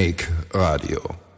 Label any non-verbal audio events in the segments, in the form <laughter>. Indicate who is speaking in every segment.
Speaker 1: Beatnik Radio.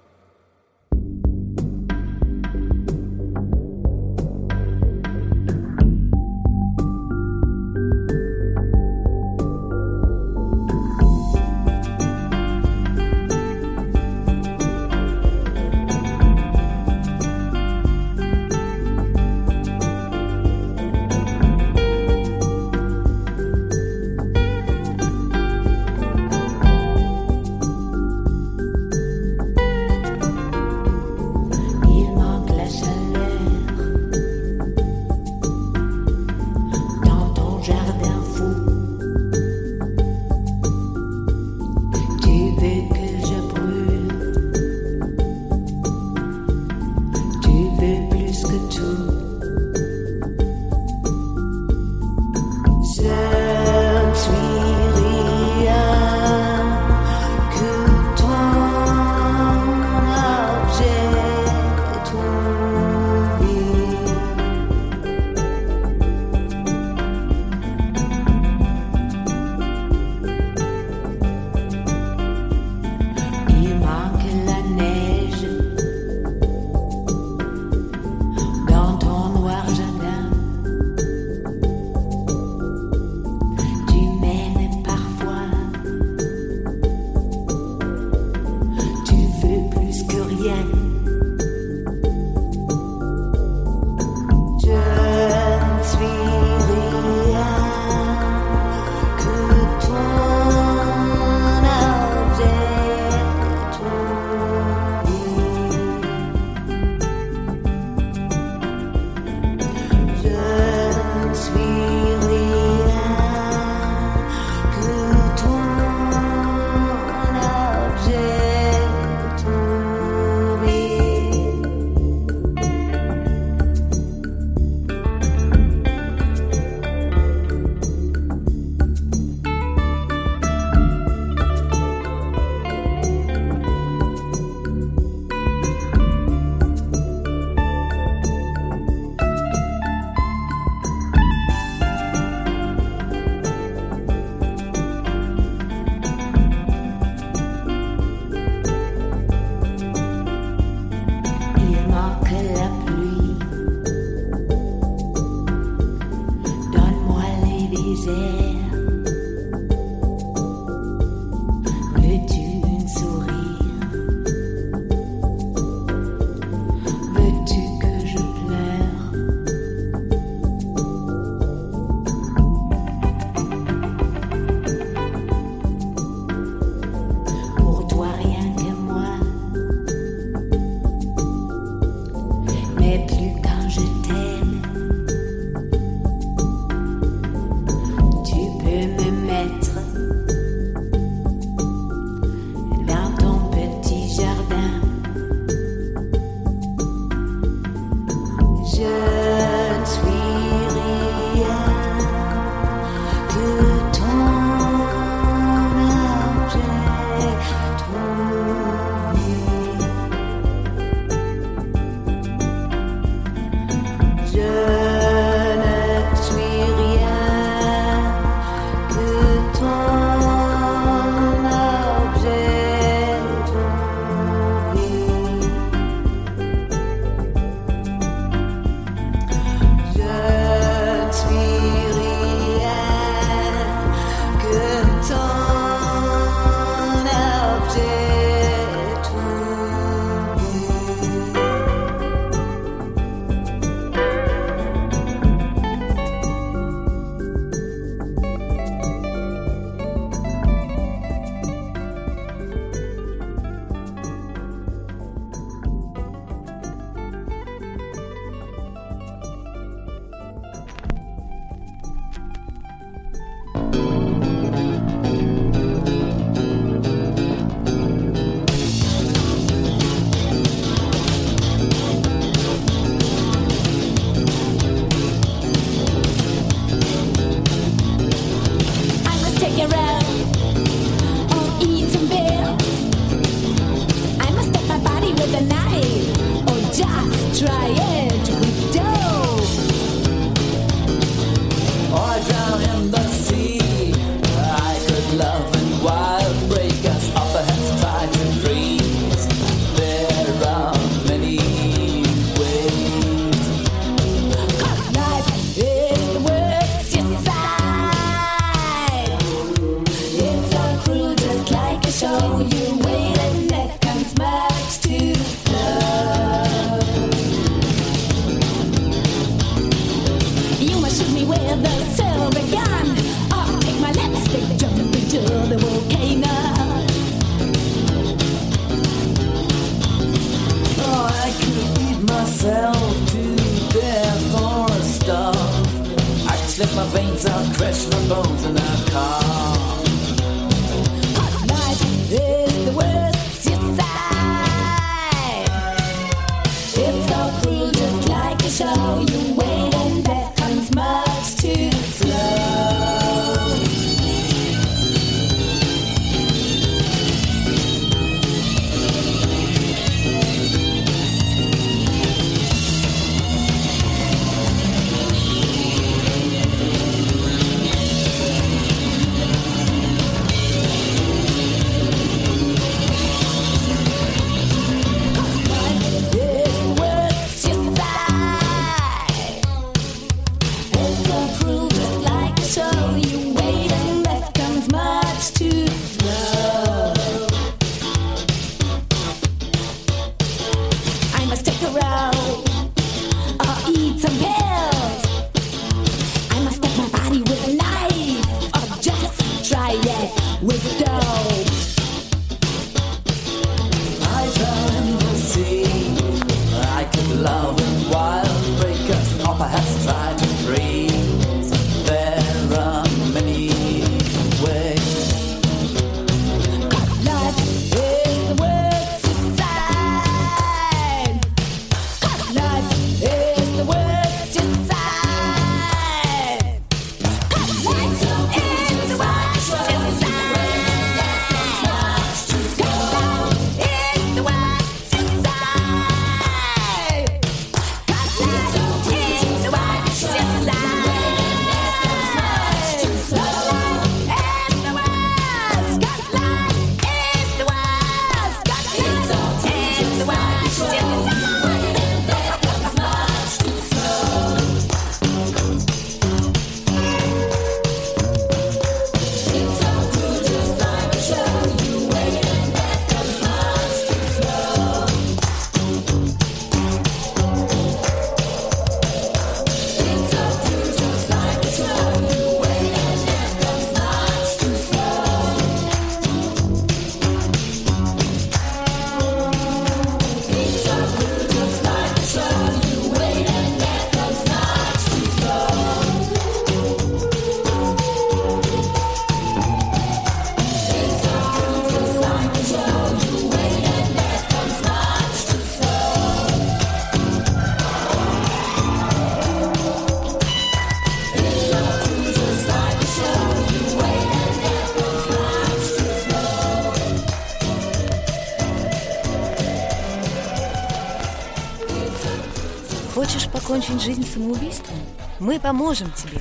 Speaker 2: Жизнь самоубийством? Мы поможем тебе.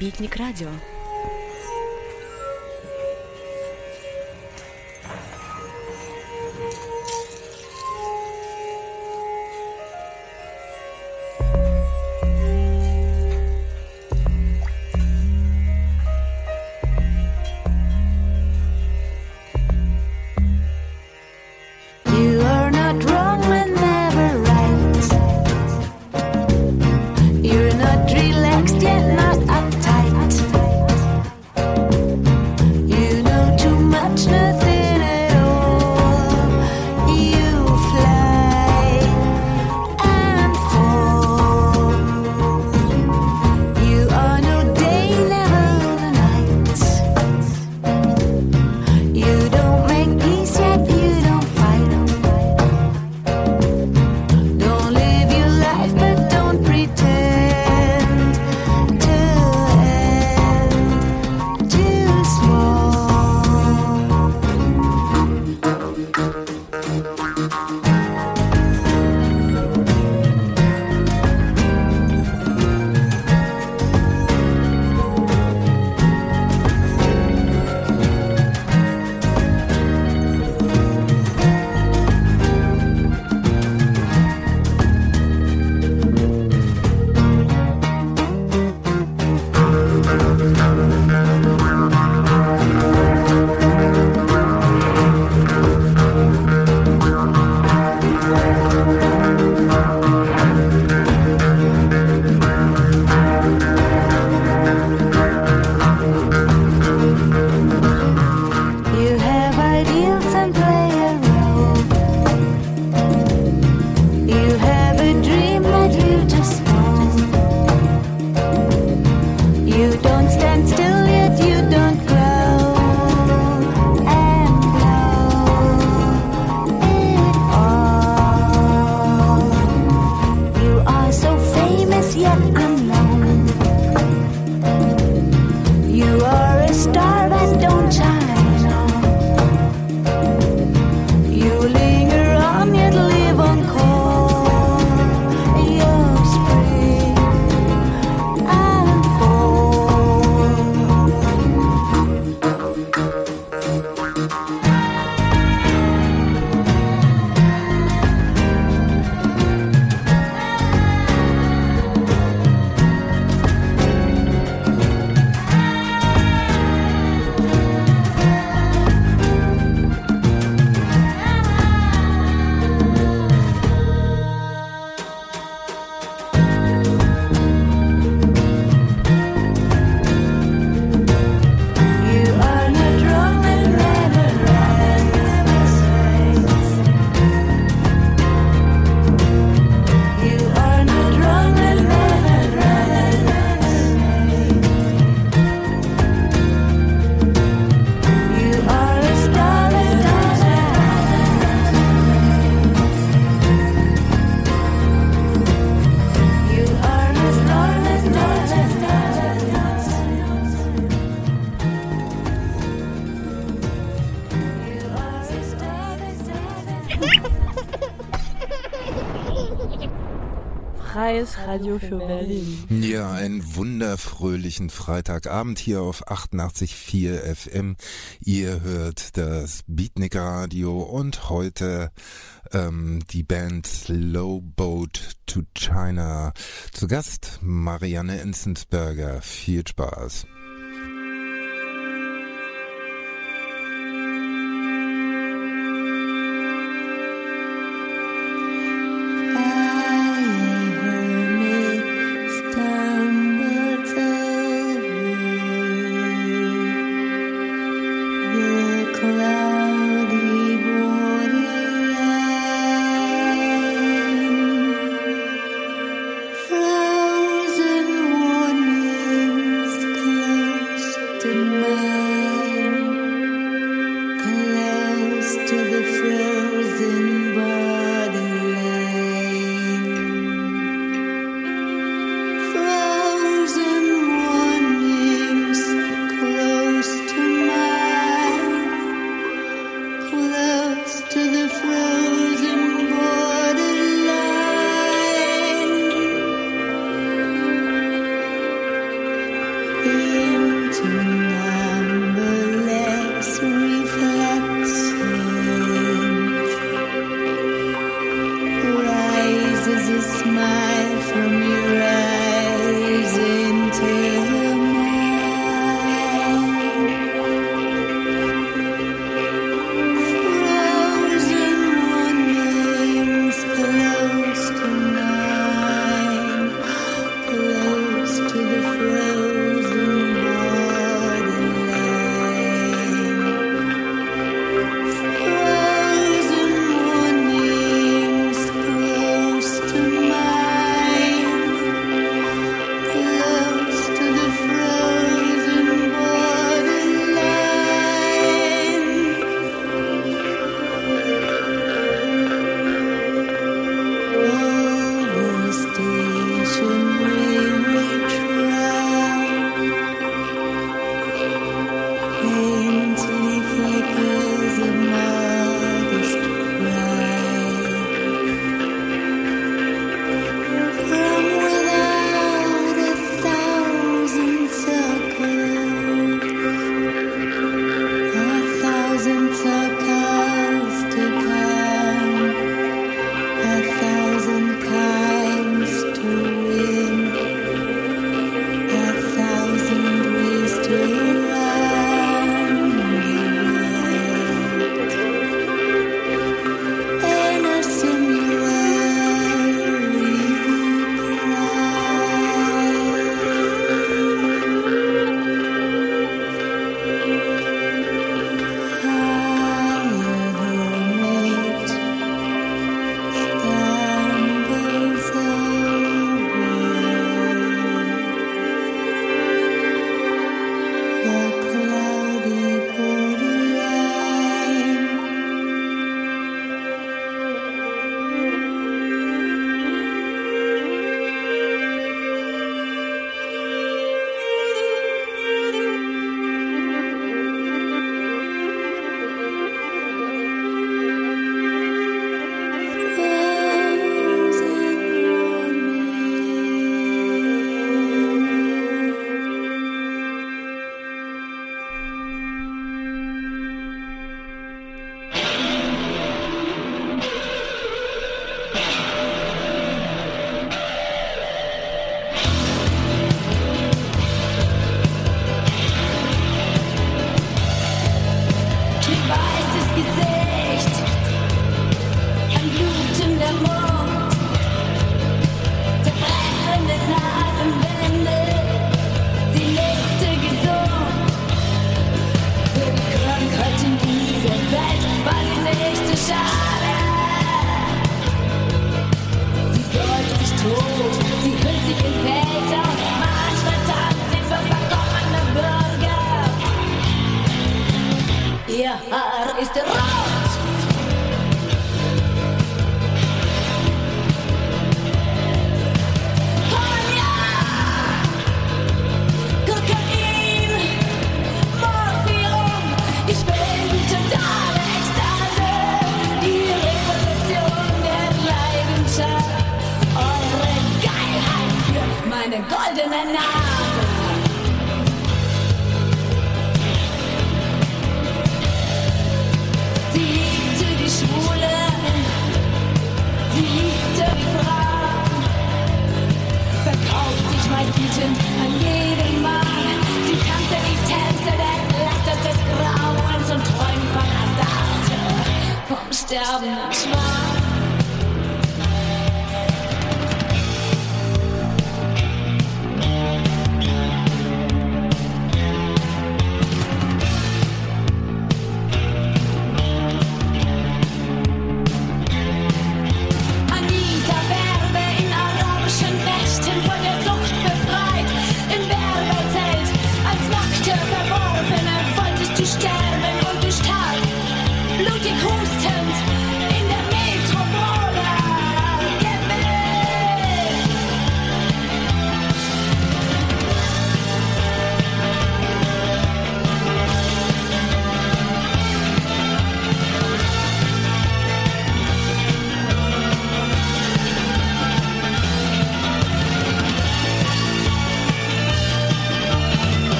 Speaker 2: Битник радио.
Speaker 3: Radio für Berlin.
Speaker 2: Ja, einen wunderfröhlichen Freitagabend hier auf 88.4 FM. Ihr hört das Beatnik Radio und heute ähm, die Band Slow Boat to China. Zu Gast Marianne Enzensberger. Viel Spaß.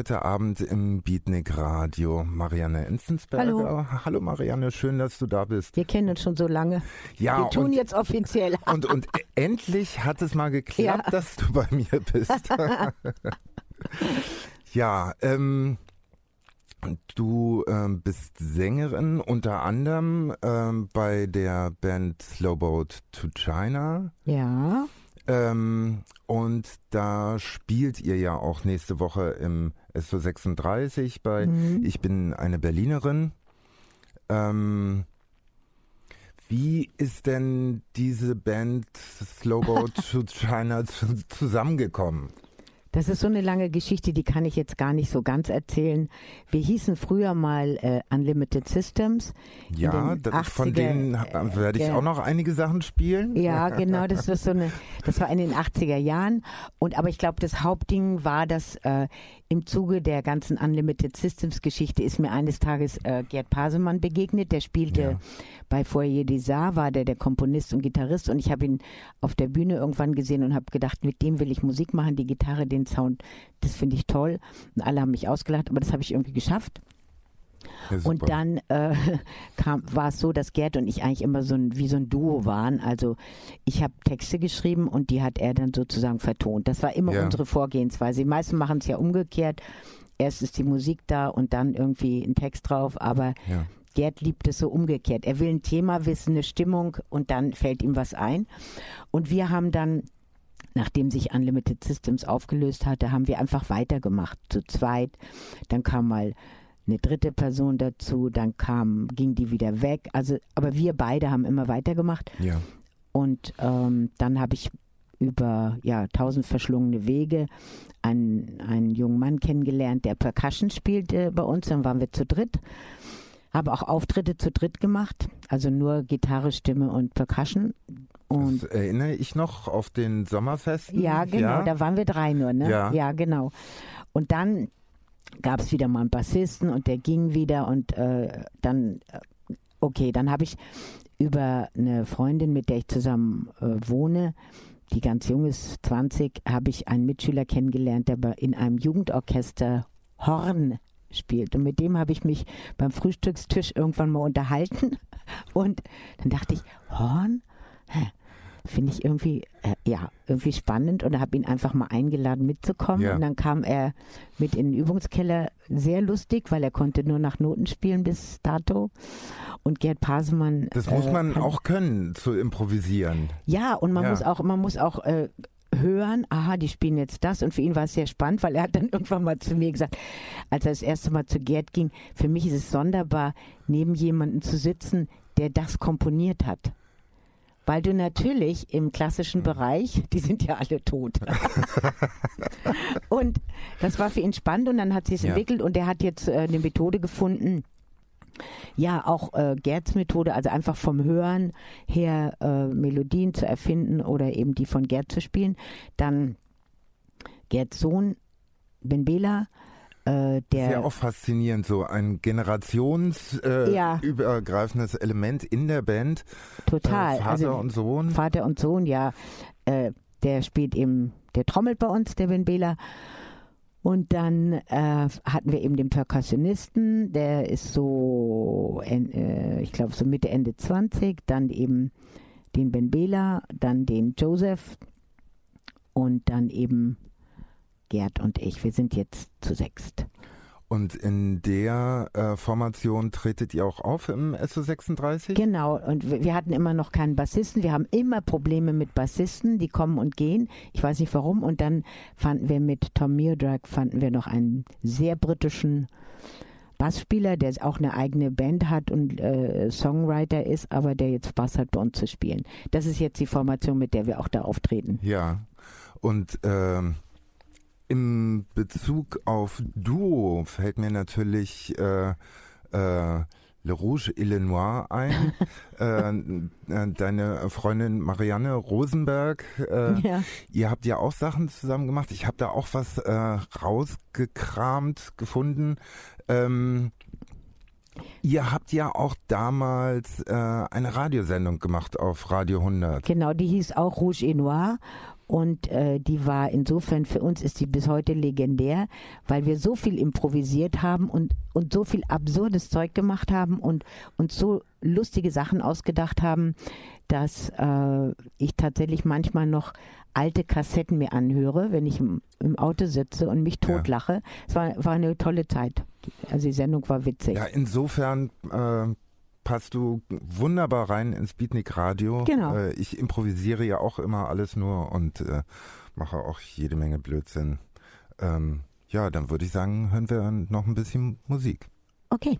Speaker 1: Heute Abend im Beatnik Radio Marianne Enzensberger.
Speaker 4: Hallo.
Speaker 1: Hallo Marianne, schön, dass du da bist.
Speaker 4: Wir kennen uns schon so lange.
Speaker 1: Ja,
Speaker 4: Wir tun
Speaker 1: und,
Speaker 4: jetzt offiziell. <laughs>
Speaker 1: und, und endlich hat es mal geklappt,
Speaker 4: Ja.
Speaker 1: dass du bei mir bist. <laughs> <laughs> ja, ähm, du ähm, bist Sängerin unter anderem ähm, bei der Band Slowboat to China.
Speaker 4: Ja,
Speaker 1: Ähm, und da spielt ihr ja auch nächste Woche im SO36 bei
Speaker 4: Mhm.
Speaker 1: Ich bin eine Berlinerin. Ähm, wie ist denn diese Band Slowboat <laughs> to China zu, zusammengekommen?
Speaker 4: Das ist so eine lange Geschichte, die kann ich jetzt gar nicht so ganz erzählen. Wir hießen früher mal äh, Unlimited Systems.
Speaker 1: Ja,
Speaker 4: den
Speaker 1: da, von
Speaker 4: 80er,
Speaker 1: denen
Speaker 4: äh,
Speaker 1: werde ich auch noch einige Sachen spielen.
Speaker 4: Ja, <laughs> genau, das war so eine, das war in den 80er Jahren. Und aber ich glaube, das Hauptding war, dass äh, im Zuge der ganzen Unlimited Systems Geschichte ist mir eines Tages äh, Gerd Pasemann begegnet. Der spielte
Speaker 1: Ja.
Speaker 4: bei Foyer des Arts, war der der Komponist und Gitarrist. Und ich habe ihn auf der Bühne irgendwann gesehen und habe gedacht, mit dem will ich Musik machen, die Gitarre, den Sound, das finde ich toll. Und alle haben mich ausgelacht, aber das habe ich irgendwie geschafft.
Speaker 1: Ja.
Speaker 4: Und dann äh, <laughs> kam, war es so, dass Gerd und ich eigentlich immer so ein, wie so ein Duo waren. Also ich habe Texte geschrieben und die hat er dann sozusagen vertont. Das war immer
Speaker 1: Ja.
Speaker 4: unsere Vorgehensweise. Die meisten machen es ja umgekehrt. Erst ist die Musik da und dann irgendwie ein Text drauf. Aber
Speaker 1: ja.
Speaker 4: Gerd liebt es so umgekehrt. Er will ein Thema wissen, eine Stimmung und dann fällt ihm was ein. Und wir haben dann, nachdem sich Unlimited Systems aufgelöst hatte, haben wir einfach weitergemacht, zu zweit. Dann kam mal eine dritte Person dazu, dann kam, ging die wieder weg. Also, aber wir beide haben immer weitergemacht.
Speaker 1: ja.
Speaker 4: Und ähm, dann habe ich über ja, tausend verschlungene Wege einen, einen jungen Mann kennengelernt, der Percussion spielte bei uns. Dann waren wir zu dritt. Habe auch Auftritte zu dritt gemacht, also nur Gitarre, Stimme und Percussion. Und
Speaker 1: Das erinnere ich noch auf den Sommerfesten.
Speaker 4: ja, genau, da waren wir drei nur, ne?
Speaker 1: Ja.
Speaker 4: genau. Und dann gab es wieder mal einen Bassisten und der ging wieder und äh, dann, äh, okay, dann habe ich über eine Freundin, mit der ich zusammen äh, wohne, die ganz jung ist, 20, habe ich einen Mitschüler kennengelernt, der in einem Jugendorchester Horn spielt. Und mit dem habe ich mich beim Frühstückstisch irgendwann mal unterhalten. Und dann dachte ich, Horn? Hä? Finde ich irgendwie, äh, ja, irgendwie spannend und habe ihn einfach mal eingeladen mitzukommen.
Speaker 1: Ja.
Speaker 4: Und dann kam er mit in den Übungskeller. Sehr lustig, weil er konnte nur nach Noten spielen bis dato. Und Gerd Pasemann.
Speaker 1: Das muss
Speaker 4: äh,
Speaker 1: man
Speaker 4: hat-
Speaker 1: auch können, zu improvisieren.
Speaker 4: ja, und man
Speaker 1: Ja.
Speaker 4: muss auch, man muss auch äh, hören, aha, die spielen jetzt das. Und für ihn war es sehr spannend, weil er hat dann <laughs> irgendwann mal zu mir gesagt, als er das erste Mal zu Gerd ging, für mich ist es sonderbar, neben jemandem zu sitzen, der das komponiert hat. Weil du natürlich im klassischen Bereich, <laughs> die sind ja alle tot. <laughs> und das war für ihn spannend und dann hat sich es
Speaker 1: Ja.
Speaker 4: entwickelt und er hat jetzt äh, eine Methode gefunden, ja, auch äh, Gerds Methode, also einfach vom Hören her äh, Melodien zu erfinden oder eben die von Gerd zu spielen. Dann Gerds Sohn, Ben Bela, äh, der
Speaker 1: Sehr auch faszinierend, so ein generationsübergreifendes äh,
Speaker 4: Ja.
Speaker 1: Element in der Band.
Speaker 4: total.
Speaker 1: Äh, Vater
Speaker 4: also,
Speaker 1: und Sohn.
Speaker 4: Vater und Sohn, ja. Äh, der spielt eben, der trommelt bei uns, der Ben Bela. Und dann äh, hatten wir eben den Perkussionisten, der ist so, äh, ich glaube, so Mitte, Ende 20. Dann eben den Ben Bela, dann den Joseph und dann eben Gerd und ich. Wir sind jetzt zu sechst.
Speaker 1: Und in der äh, Formation tretet ihr auch auf im SO36?
Speaker 4: Genau, und wir hatten immer noch keinen Bassisten. Wir haben immer Probleme mit Bassisten, die kommen und gehen. Ich weiß nicht warum. Und dann fanden wir mit Tom Meardrag fanden wir noch einen sehr britischen Bassspieler, der auch eine eigene Band hat und äh, Songwriter ist, aber der jetzt Spaß hat, bei uns zu spielen. Das ist jetzt die Formation, mit der wir auch da auftreten.
Speaker 1: Ja. Und ähm, im Bezug auf Duo fällt mir natürlich äh, äh, Le Rouge et le Noir ein. <laughs> äh, äh, deine Freundin Marianne Rosenberg, äh,
Speaker 2: Ja.
Speaker 1: ihr habt ja auch Sachen zusammen gemacht. Ich habe da auch was äh, rausgekramt, gefunden. Ähm, ihr habt ja auch damals äh, eine Radiosendung gemacht auf Radio 100.
Speaker 2: Genau, die hieß auch Rouge et Noir. Und äh, die war insofern, für uns ist die bis heute legendär, weil wir so viel improvisiert haben und, und so viel absurdes Zeug gemacht haben und uns so lustige Sachen ausgedacht haben, dass äh, ich tatsächlich manchmal noch alte Kassetten mir anhöre, wenn ich im, im Auto sitze und mich
Speaker 1: Ja.
Speaker 2: totlache. Es war, war eine tolle Zeit. Also die Sendung war witzig.
Speaker 1: Ja, insofern äh, passt du wunderbar rein ins Beatnik Radio.
Speaker 2: Genau.
Speaker 1: Äh, ich improvisiere ja auch immer alles nur und äh, mache auch jede Menge Blödsinn. Ähm, ja, dann würde ich sagen, hören wir noch ein bisschen Musik.
Speaker 2: Okay.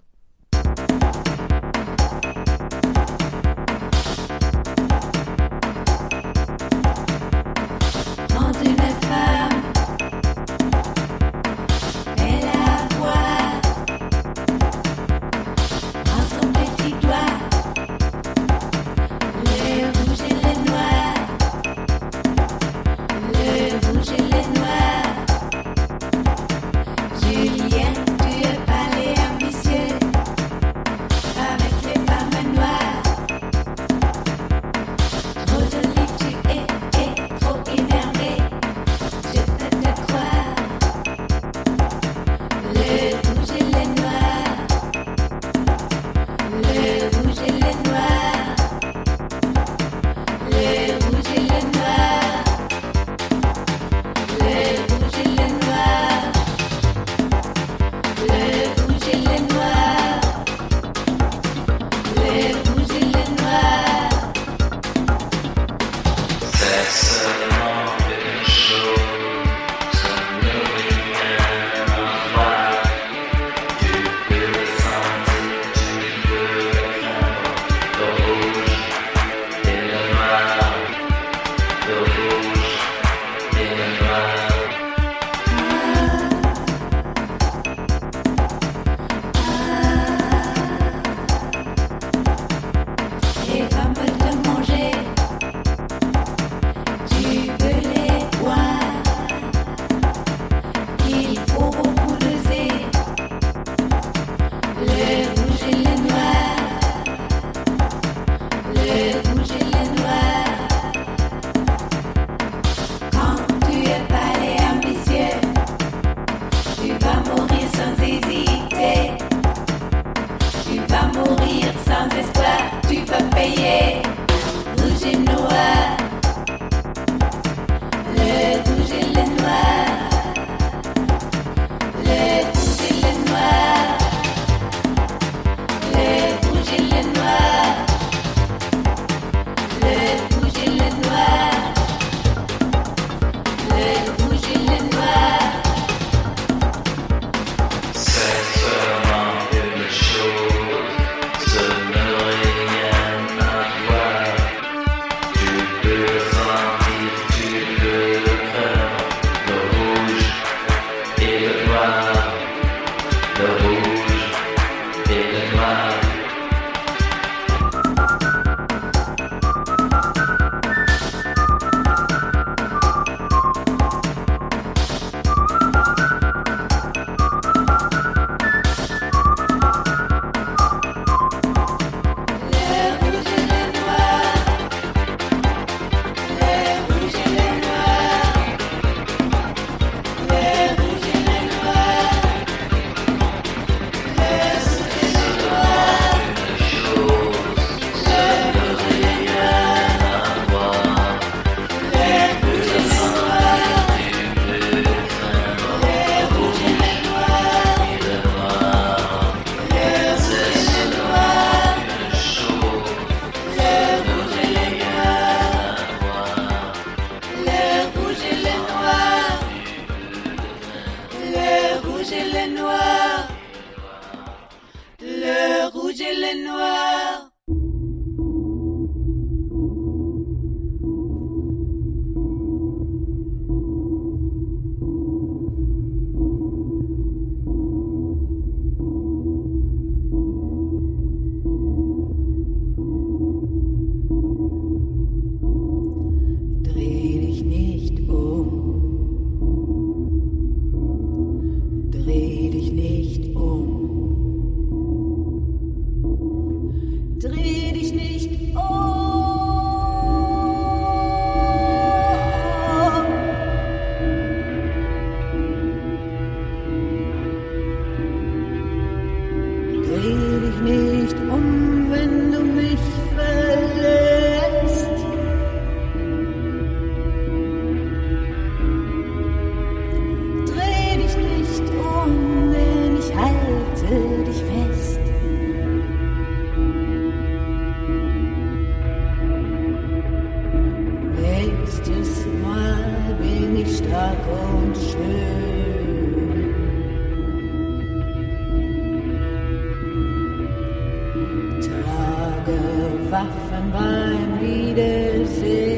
Speaker 2: Waffen beim Wiedersehen.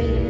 Speaker 2: Dreh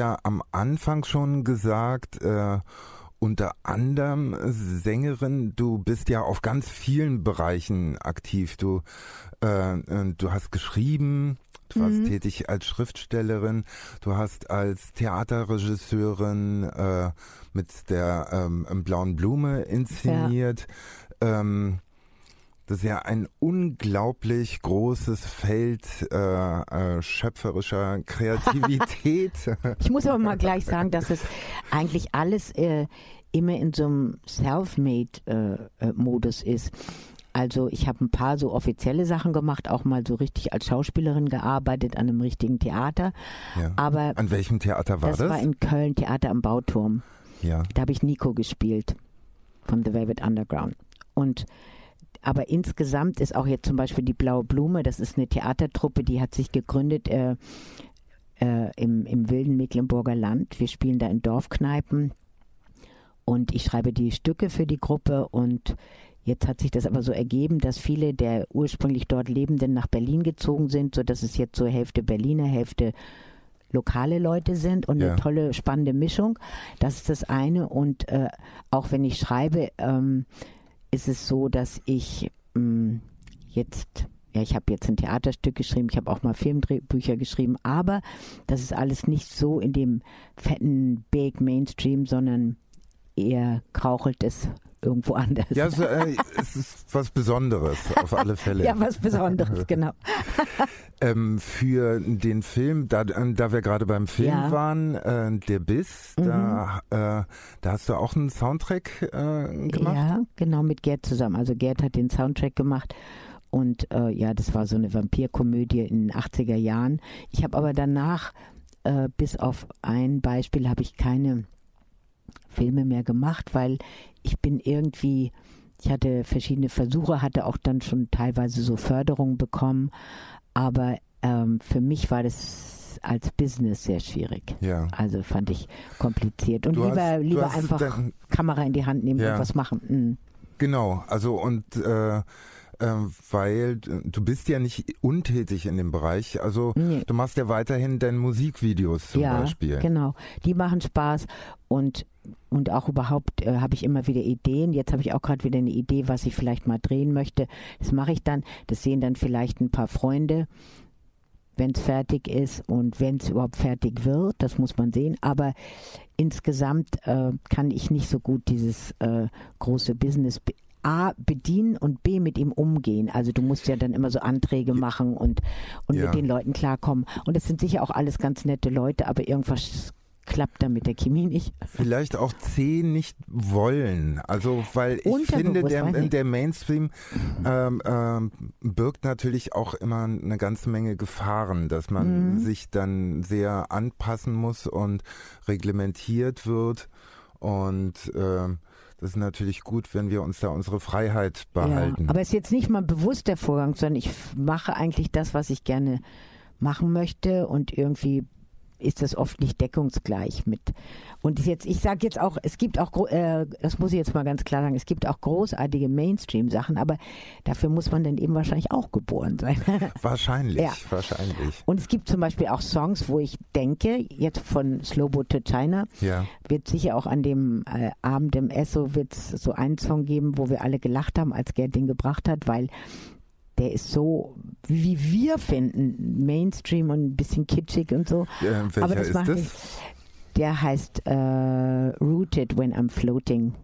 Speaker 1: ja am Anfang schon gesagt, äh, unter anderem Sängerin, du bist ja auf ganz vielen Bereichen aktiv. Du, äh, äh, du hast geschrieben, du warst tätig als Schriftstellerin, du hast als Theaterregisseurin äh, mit der ähm, Blauen Blume inszeniert. Ähm, das ist ja ein unglaublich großes Feld äh, äh, schöpferischer Kreativität. <laughs>
Speaker 4: Ich muss aber mal gleich sagen, dass es eigentlich alles äh, immer in so einem Self-Made-Modus ist. Also ich habe ein paar so offizielle Sachen gemacht, auch mal so richtig als Schauspielerin gearbeitet an einem richtigen Theater.
Speaker 1: ja.
Speaker 4: Aber
Speaker 1: An welchem Theater war
Speaker 4: das,
Speaker 1: das?
Speaker 4: war in Köln, Theater am Bauturm.
Speaker 1: ja.
Speaker 4: Da habe ich Nico gespielt von The Velvet Underground. Und aber insgesamt ist auch jetzt zum Beispiel die Blaue Blume, das ist eine Theatertruppe, die hat sich gegründet äh, äh, im, im wilden Mecklenburger Land. Wir spielen da in Dorfkneipen und ich schreibe die Stücke für die Gruppe und jetzt hat sich das aber so ergeben, dass viele der ursprünglich dort Lebenden nach Berlin gezogen sind, sodass es jetzt so Hälfte Berliner, Hälfte lokale Leute sind und
Speaker 1: Ja.
Speaker 4: eine tolle, spannende Mischung. Das ist das eine. Und äh, auch wenn ich schreibe, ähm, ist es so, dass ich ähm, jetzt, ja, ich habe jetzt ein Theaterstück geschrieben, ich habe auch mal Filmdrehbücher geschrieben, aber das ist alles nicht so in dem fetten Big Mainstream, sondern eher krauchelt es irgendwo anders.
Speaker 1: Ja, so, äh, es ist was Besonderes, auf alle Fälle. <laughs>
Speaker 4: Ja, was Besonderes, genau. <laughs>
Speaker 1: Ähm, für den Film, da, äh, da wir gerade beim Film
Speaker 4: Ja. Mhm.
Speaker 1: waren, äh, der Biss, da, äh, da hast du auch einen Soundtrack äh, gemacht?
Speaker 4: Ja, genau, mit Gerd zusammen. Also Gerd hat den Soundtrack gemacht und äh, ja, das war so eine Vampirkomödie in den 80er Jahren. Ich habe aber danach, bis auf ein Beispiel, habe ich keine Filme mehr gemacht, weil ich bin irgendwie, ich hatte verschiedene Versuche, hatte auch dann schon teilweise so Förderungen bekommen, aber ähm, für mich war das als Business sehr schwierig.
Speaker 1: Ja.
Speaker 4: Also fand ich kompliziert und
Speaker 1: Du
Speaker 4: lieber,
Speaker 1: hast-
Speaker 4: lieber einfach Kamera in die Hand nehmen
Speaker 1: Ja.
Speaker 4: und was machen. Mhm.
Speaker 1: Genau, also und äh, weil äh, du bist ja nicht untätig in dem Bereich, also
Speaker 4: Nee.
Speaker 1: du machst ja weiterhin deine Musikvideos zum
Speaker 4: ja,
Speaker 1: Beispiel.
Speaker 4: genau. Die machen Spaß und und auch überhaupt äh, habe ich immer wieder Ideen. Jetzt habe ich auch gerade wieder eine Idee, was ich vielleicht mal drehen möchte. Das mache ich dann. Das sehen dann vielleicht ein paar Freunde, wenn es fertig ist und wenn es überhaupt fertig wird. Das muss man sehen. Aber insgesamt äh, kann ich nicht so gut dieses äh, große Business A bedienen und B mit ihm umgehen. Also du musst ja dann immer so Anträge machen und, und
Speaker 1: Ja.
Speaker 4: mit den Leuten klarkommen. Und es sind sicher auch alles ganz nette Leute, aber irgendwas klappt da mit der Chemie nicht.
Speaker 1: Vielleicht auch C nicht wollen. Also, weil ich finde, der, der Mainstream ähm, ähm, birgt natürlich auch immer eine ganze Menge Gefahren, dass man
Speaker 4: Mhm.
Speaker 1: sich dann sehr anpassen muss und reglementiert wird. Und ähm, das ist natürlich gut, wenn wir uns da unsere Freiheit behalten.
Speaker 4: Ja, aber es ist jetzt nicht mal bewusst der Vorgang, sondern ich mache eigentlich das, was ich gerne machen möchte und irgendwie ist das oft nicht deckungsgleich mit. Und jetzt, ich sage jetzt auch, es gibt auch, äh, das muss ich jetzt mal ganz klar sagen, es gibt auch großartige Mainstream-Sachen, aber dafür muss man dann eben wahrscheinlich auch geboren sein. <laughs>
Speaker 1: wahrscheinlich,
Speaker 4: Ja.
Speaker 1: wahrscheinlich.
Speaker 4: Und es gibt zum Beispiel auch Songs, wo ich denke, jetzt von Slowbo to China,
Speaker 1: Ja.
Speaker 4: wird sicher auch an dem äh, Abend im Esso wird so einen Song geben, wo wir alle gelacht haben, als Gerd den gebracht hat, weil der ist so, wie wir finden, Mainstream und ein bisschen kitschig und so.
Speaker 1: Äh, welcher
Speaker 4: Aber das
Speaker 1: ist
Speaker 4: macht
Speaker 1: das?
Speaker 4: nichts. Der heißt äh, Rooted When I'm Floating.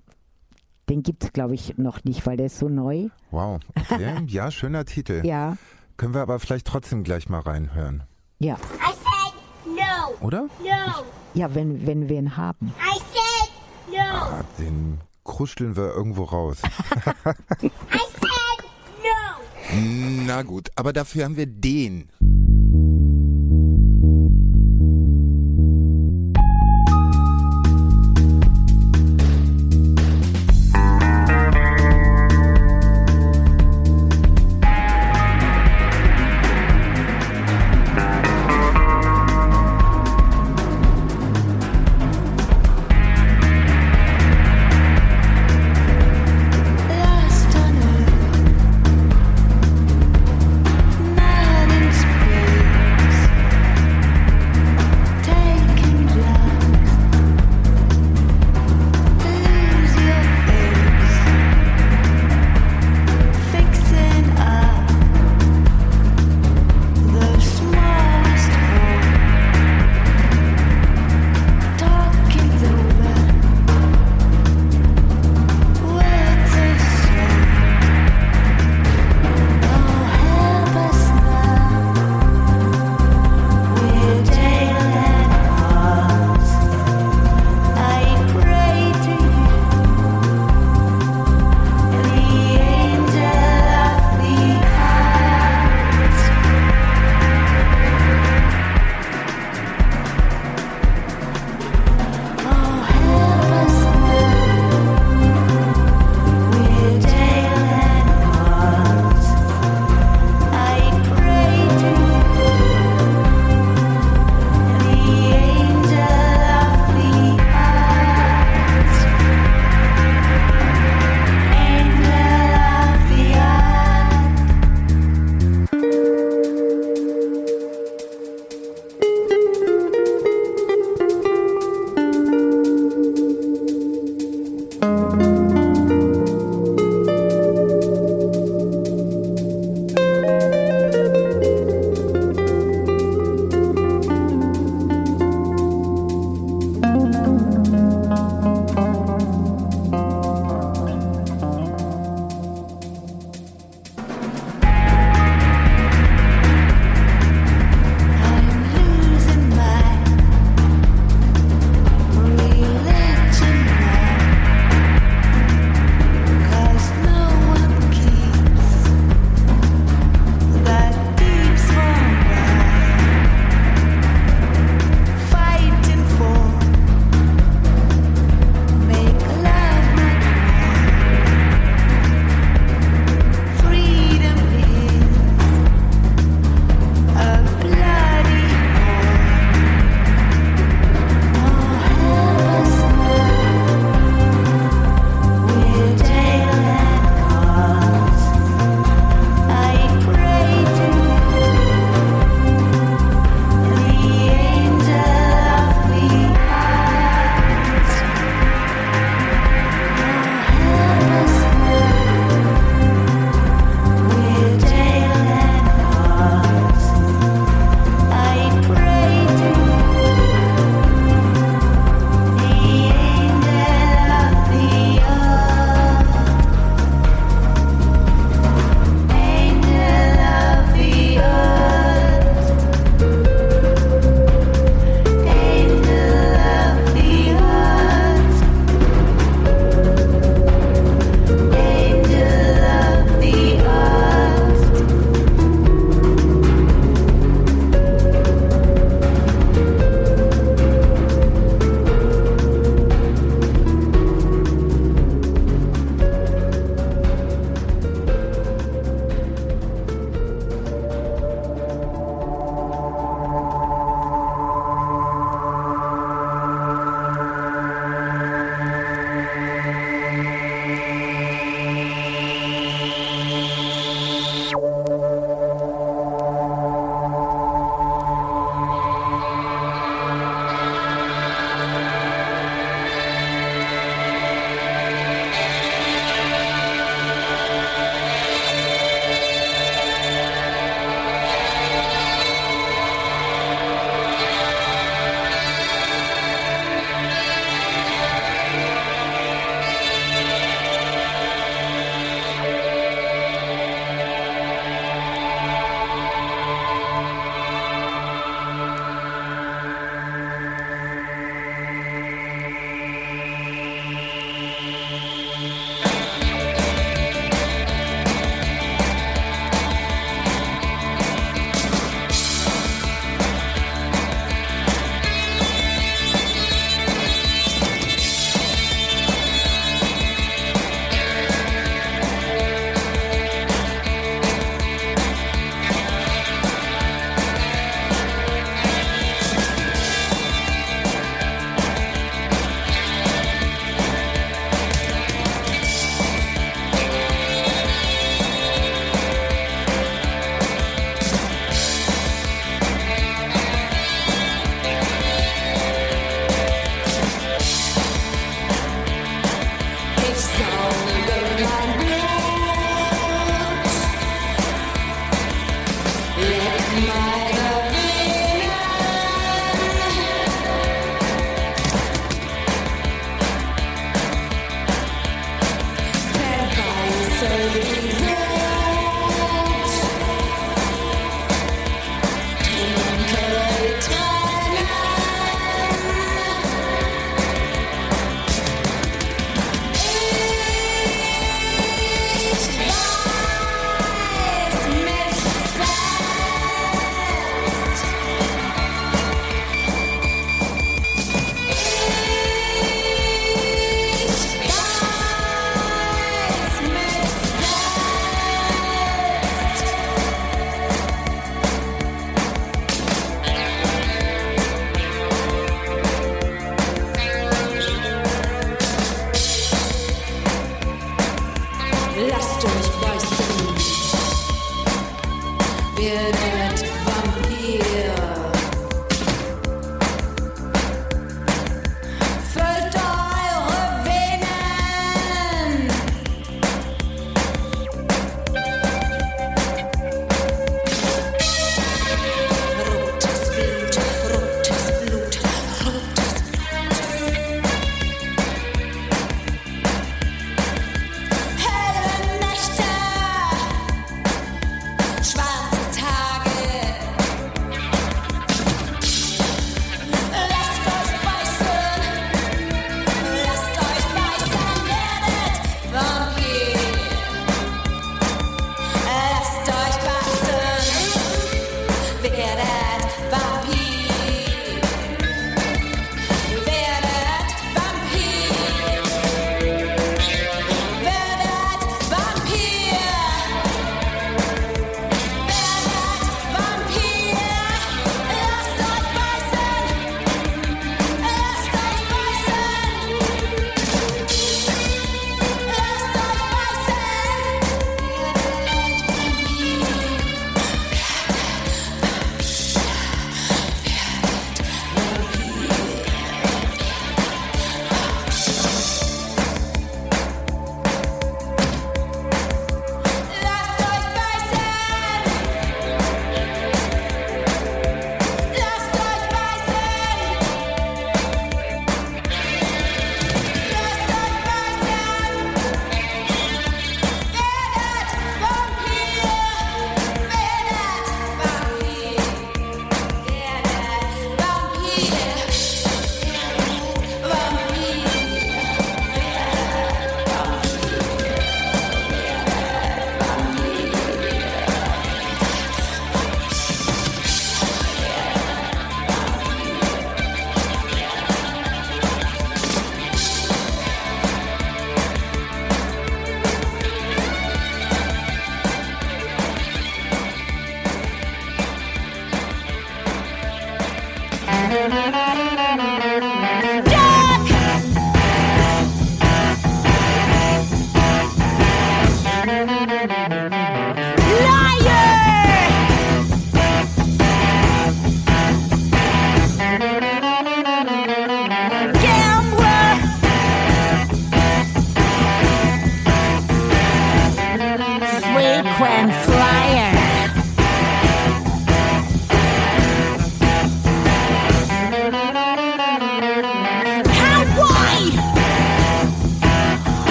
Speaker 4: Den gibt es, glaube ich, noch nicht, weil der ist so neu.
Speaker 1: Wow. Okay. <laughs> ja, schöner Titel.
Speaker 4: Ja,
Speaker 1: Können wir aber vielleicht trotzdem gleich mal reinhören.
Speaker 4: ja.
Speaker 5: I said no,
Speaker 1: Oder?
Speaker 5: no.
Speaker 4: Ja, wenn, wenn wir ihn haben.
Speaker 5: I said no.
Speaker 1: Ah, den kruscheln wir irgendwo raus. <laughs>
Speaker 5: I said no.
Speaker 1: Na gut, aber dafür haben wir den.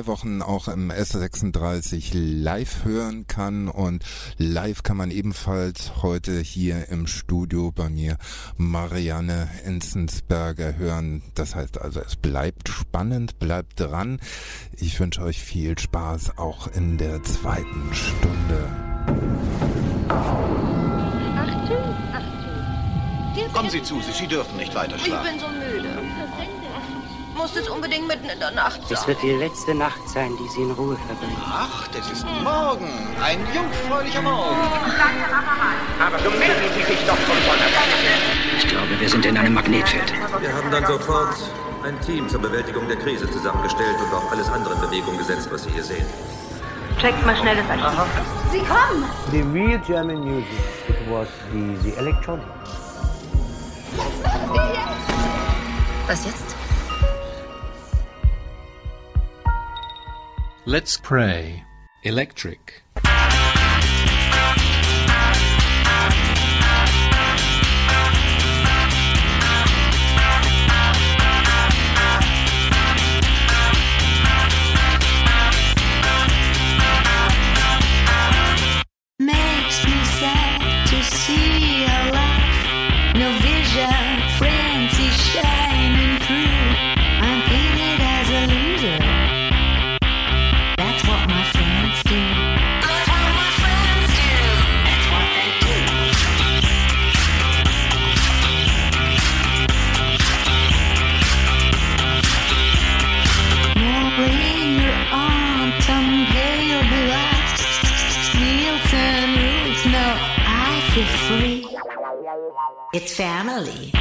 Speaker 1: Zwei Wochen auch im S36 live hören kann und live kann man ebenfalls heute hier im Studio bei mir Marianne Enzensberger hören. Das heißt also, es bleibt spannend, bleibt dran. Ich wünsche euch viel Spaß auch in der zweiten Stunde.
Speaker 6: Kommen Sie zu sich, Sie dürfen nicht weiter
Speaker 7: Ich
Speaker 6: schlafen.
Speaker 7: bin so müde. Muss es unbedingt mitten in der Nacht
Speaker 8: Es
Speaker 7: sein.
Speaker 8: wird die letzte Nacht sein, die Sie in Ruhe verbringen.
Speaker 6: Ach, das ist morgen. Ein jungfräulicher Morgen.
Speaker 8: Aber so melden Sie sich doch von Ich glaube, wir sind in einem Magnetfeld.
Speaker 9: Wir haben dann sofort ein Team zur Bewältigung der Krise zusammengestellt und auf alles andere in Bewegung gesetzt, was Sie hier sehen.
Speaker 7: Checkt mal schnell das Archiv. Sie kommen!
Speaker 10: The real German music, it was the, the electronic.
Speaker 7: Was jetzt?
Speaker 11: Let's pray. Electric.
Speaker 1: Bali.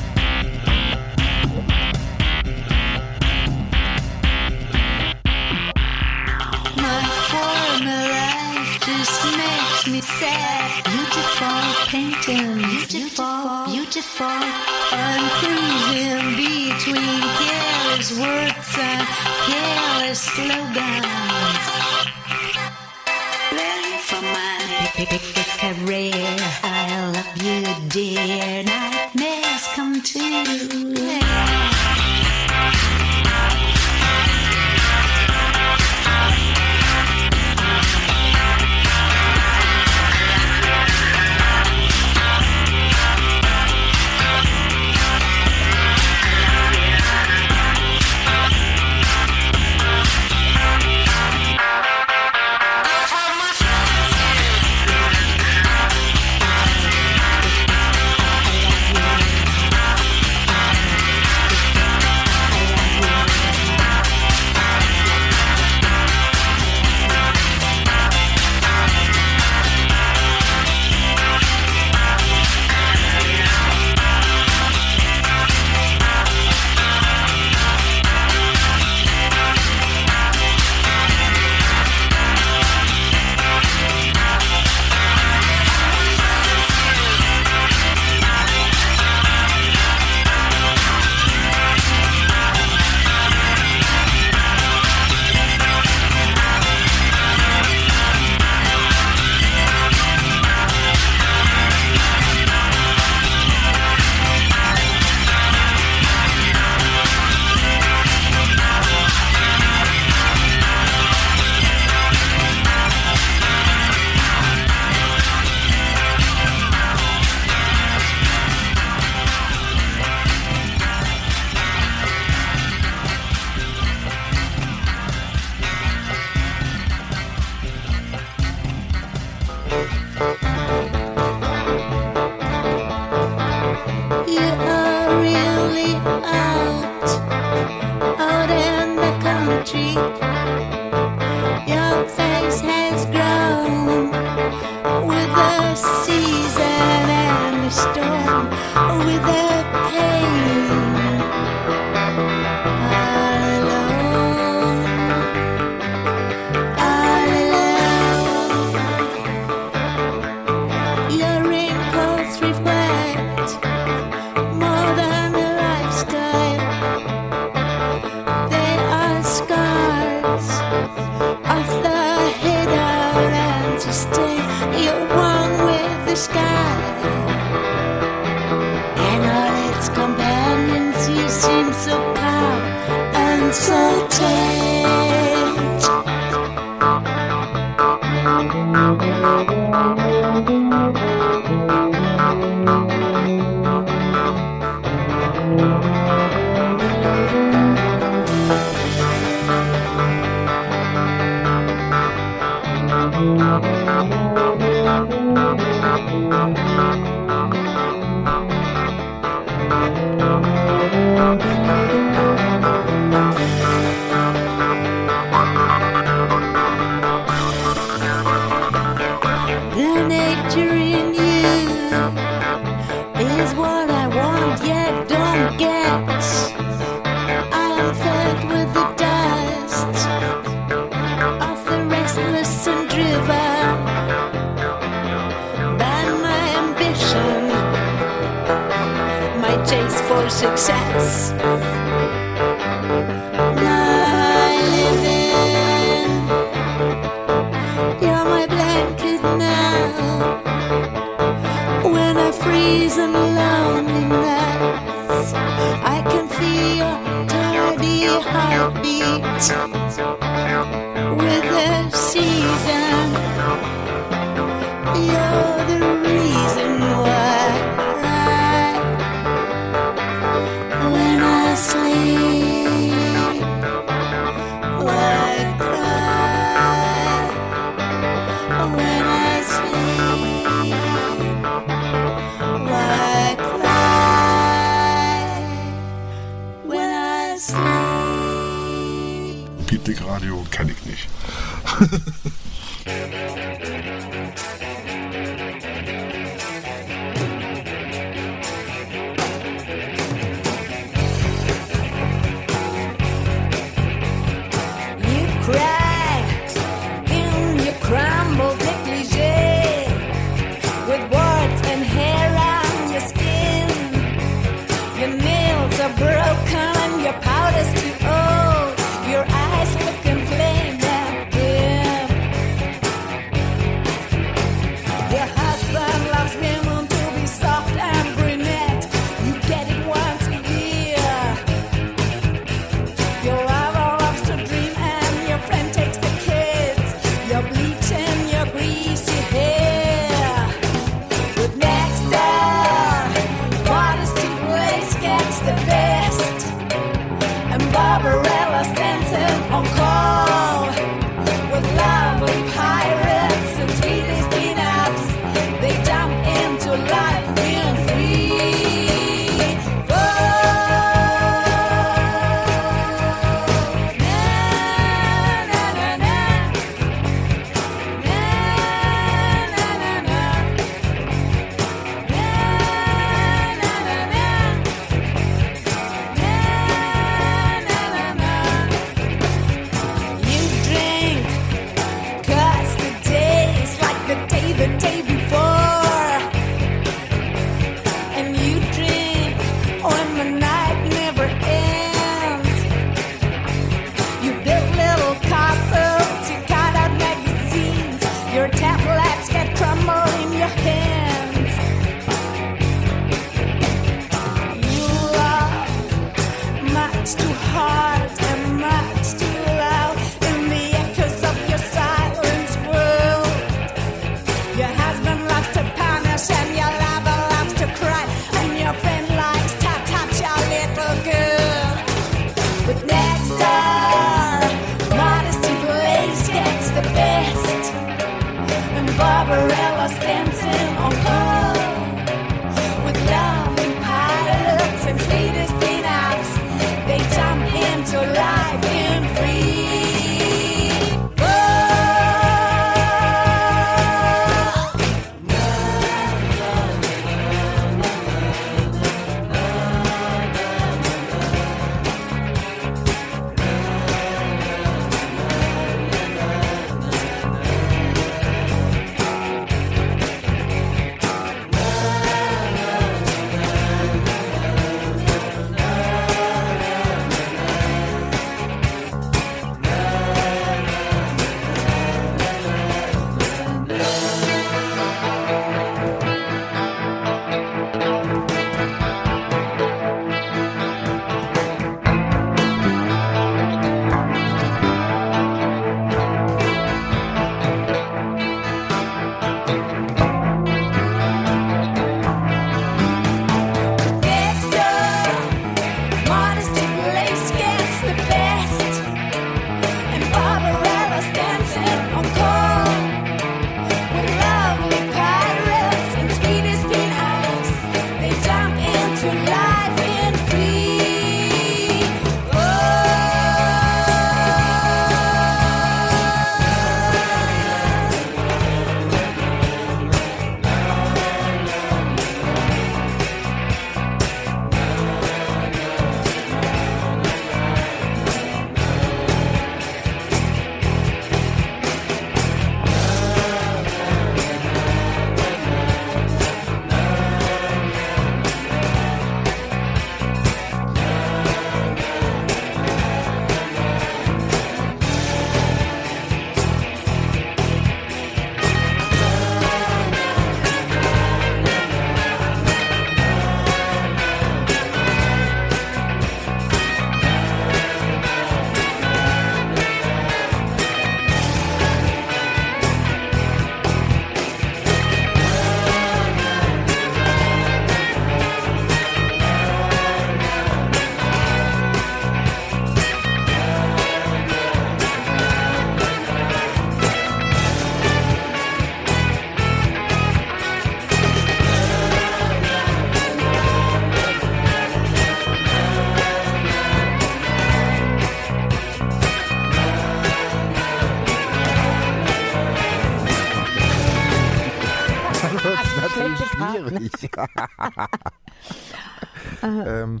Speaker 1: Ähm,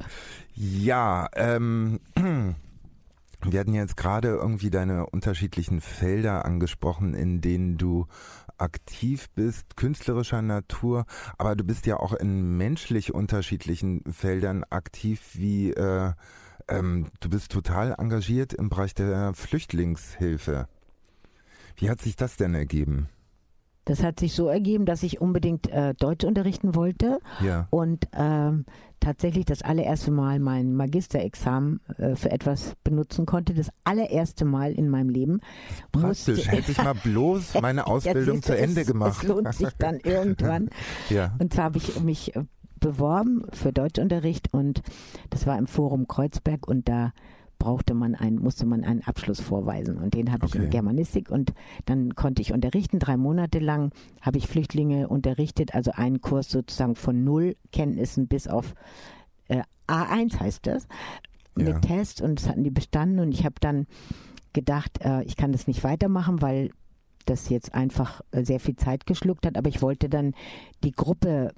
Speaker 1: ja, ähm, <clears throat> wir hatten jetzt gerade irgendwie deine unterschiedlichen Felder angesprochen, in denen du aktiv bist, künstlerischer Natur, aber du bist ja auch in menschlich unterschiedlichen Feldern aktiv, wie äh, ähm, du bist total engagiert im Bereich der Flüchtlingshilfe. Wie hat sich das denn ergeben?
Speaker 4: Das hat sich so ergeben, dass ich unbedingt äh, Deutsch unterrichten wollte
Speaker 1: ja.
Speaker 4: und ähm, tatsächlich das allererste Mal mein Magisterexamen äh, für etwas benutzen konnte. Das allererste Mal in meinem Leben.
Speaker 1: Praktisch. Musste, Hätte ich mal bloß <laughs> meine Ausbildung zu Ende
Speaker 4: es,
Speaker 1: gemacht.
Speaker 4: Das lohnt sich dann <laughs> irgendwann.
Speaker 1: ja.
Speaker 4: Und zwar habe ich mich äh, beworben für Deutschunterricht und das war im Forum Kreuzberg und da brauchte man einen, musste man einen Abschluss vorweisen. Und den habe okay. ich in Germanistik und dann konnte ich unterrichten. Drei Monate lang habe ich Flüchtlinge unterrichtet, also einen Kurs sozusagen von null Kenntnissen bis auf äh, A1 heißt das, mit ja. Test und das hatten die bestanden und ich habe dann gedacht, äh, ich kann das nicht weitermachen, weil das jetzt einfach äh, sehr viel Zeit geschluckt hat, aber ich wollte dann die Gruppe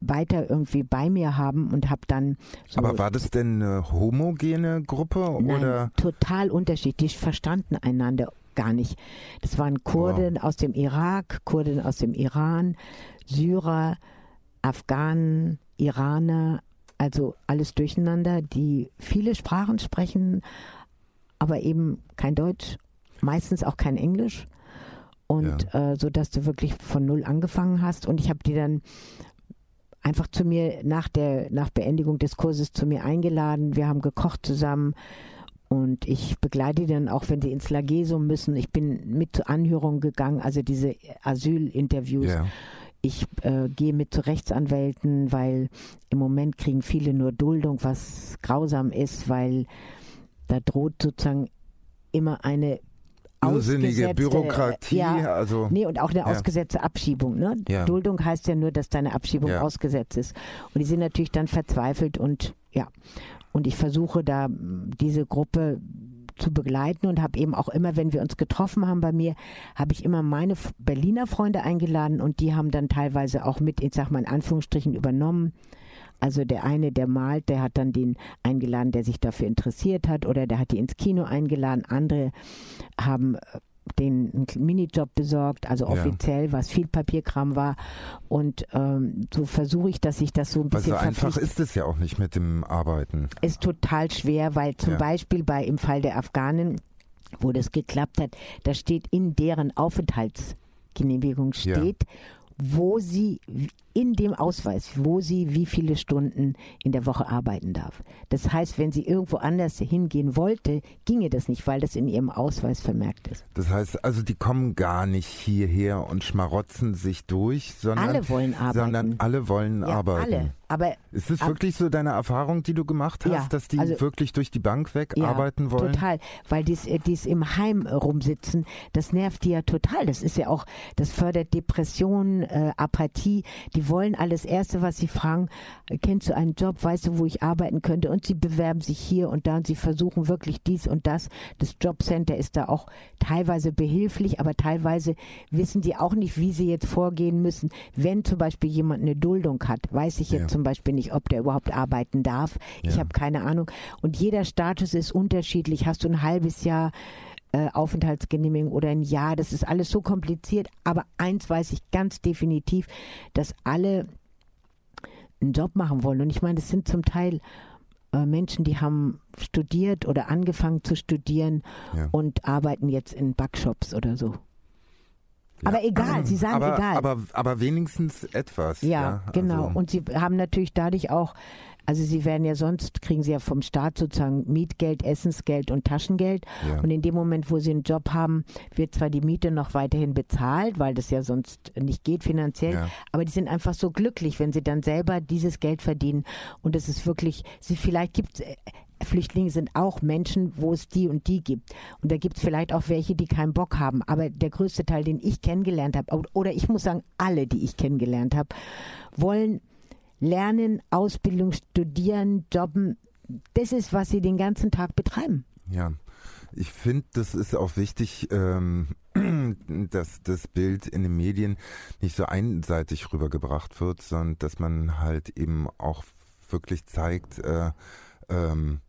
Speaker 4: weiter irgendwie bei mir haben und habe dann.
Speaker 1: So Aber war das denn eine homogene Gruppe
Speaker 4: nein,
Speaker 1: oder?
Speaker 4: Total unterschiedlich. Die verstanden einander gar nicht. Das waren Kurden wow. aus dem Irak, Kurden aus dem Iran, Syrer, Afghanen, Iraner, also alles durcheinander, die viele Sprachen sprechen, aber eben kein Deutsch, meistens auch kein Englisch. Und ja. äh, so dass du wirklich von null angefangen hast. Und ich habe die dann einfach zu mir nach der nach Beendigung des Kurses zu mir eingeladen. Wir haben gekocht zusammen und ich begleite die dann auch, wenn sie ins Lagesum müssen. Ich bin mit zur Anhörung gegangen, also diese Asylinterviews. Yeah. Ich äh, gehe mit zu Rechtsanwälten, weil im Moment kriegen viele nur Duldung, was grausam ist, weil da droht sozusagen immer eine
Speaker 1: Irrsinnige Bürokratie,
Speaker 4: ja,
Speaker 1: also.
Speaker 4: Nee, und auch eine ja. ausgesetzte Abschiebung. Ne?
Speaker 1: Ja.
Speaker 4: Duldung heißt ja nur, dass deine Abschiebung ja. ausgesetzt ist. Und die sind natürlich dann verzweifelt und ja. Und ich versuche da diese Gruppe zu begleiten und habe eben auch immer, wenn wir uns getroffen haben bei mir, habe ich immer meine Berliner Freunde eingeladen und die haben dann teilweise auch mit, ich sag mal in Anführungsstrichen, übernommen. Also der eine, der malt, der hat dann den eingeladen, der sich dafür interessiert hat oder der hat die ins Kino eingeladen. Andere haben äh, den Minijob besorgt, also offiziell, ja. was viel Papierkram war. Und ähm, so versuche ich, dass ich das so ein bisschen.
Speaker 1: Also einfach ist es ja auch nicht mit dem Arbeiten.
Speaker 4: Ist total schwer, weil zum ja. Beispiel bei im Fall der Afghanen, wo das geklappt hat, da steht in deren Aufenthaltsgenehmigung steht, ja. Wo sie in dem Ausweis, wo sie wie viele Stunden in der Woche arbeiten darf. Das heißt, wenn sie irgendwo anders hingehen wollte, ginge das nicht, weil das in ihrem Ausweis vermerkt ist.
Speaker 1: Das heißt, also die kommen gar nicht hierher und schmarotzen sich durch, sondern
Speaker 4: alle wollen arbeiten.
Speaker 1: Sondern alle wollen
Speaker 4: ja,
Speaker 1: arbeiten.
Speaker 4: Alle. Aber
Speaker 1: ist es wirklich so deine Erfahrung, die du gemacht hast,
Speaker 4: ja,
Speaker 1: dass die
Speaker 4: also,
Speaker 1: wirklich durch die Bank weg
Speaker 4: ja,
Speaker 1: arbeiten wollen?
Speaker 4: Total, weil die es im Heim rumsitzen, das nervt die ja total. Das ist ja auch, das fördert Depressionen, äh, Apathie. Die wollen alles Erste, was sie fragen, kennst du einen Job, weißt du, wo ich arbeiten könnte? Und sie bewerben sich hier und da und sie versuchen wirklich dies und das. Das Jobcenter ist da auch teilweise behilflich, aber teilweise wissen die auch nicht, wie sie jetzt vorgehen müssen. Wenn zum Beispiel jemand eine Duldung hat, weiß ich jetzt ja. zum Beispiel nicht, ob der überhaupt arbeiten darf. Ja. Ich habe keine Ahnung. Und jeder Status ist unterschiedlich. Hast du ein halbes Jahr äh, Aufenthaltsgenehmigung oder ein Jahr. Das ist alles so kompliziert. Aber eins weiß ich ganz definitiv, dass alle einen Job machen wollen. Und ich meine, es sind zum Teil äh, Menschen, die haben studiert oder angefangen zu studieren ja. und arbeiten jetzt in Backshops oder so. Aber egal, sie sagen
Speaker 1: aber,
Speaker 4: egal.
Speaker 1: Aber, aber wenigstens etwas.
Speaker 4: Ja, genau.
Speaker 1: Also.
Speaker 4: Und sie haben natürlich dadurch auch also sie werden ja sonst, kriegen sie ja vom Staat sozusagen Mietgeld, Essensgeld und Taschengeld. Ja. Und in dem Moment, wo sie einen Job haben, wird zwar die Miete noch weiterhin bezahlt, weil das ja sonst nicht geht finanziell, ja. aber die sind einfach so glücklich, wenn sie dann selber dieses Geld verdienen. Und es ist wirklich, sie vielleicht gibt es. Flüchtlinge sind auch Menschen, wo es die und die gibt. Und da gibt es vielleicht auch welche, die keinen Bock haben. Aber der größte Teil, den ich kennengelernt habe, oder ich muss sagen, alle, die ich kennengelernt habe, wollen lernen, Ausbildung, studieren, jobben. Das ist, was sie den ganzen Tag betreiben.
Speaker 1: Ja, ich finde, das ist auch wichtig, ähm, <clears throat> dass das Bild in den Medien nicht so einseitig rübergebracht wird, sondern dass man halt eben auch wirklich zeigt, äh, ähm,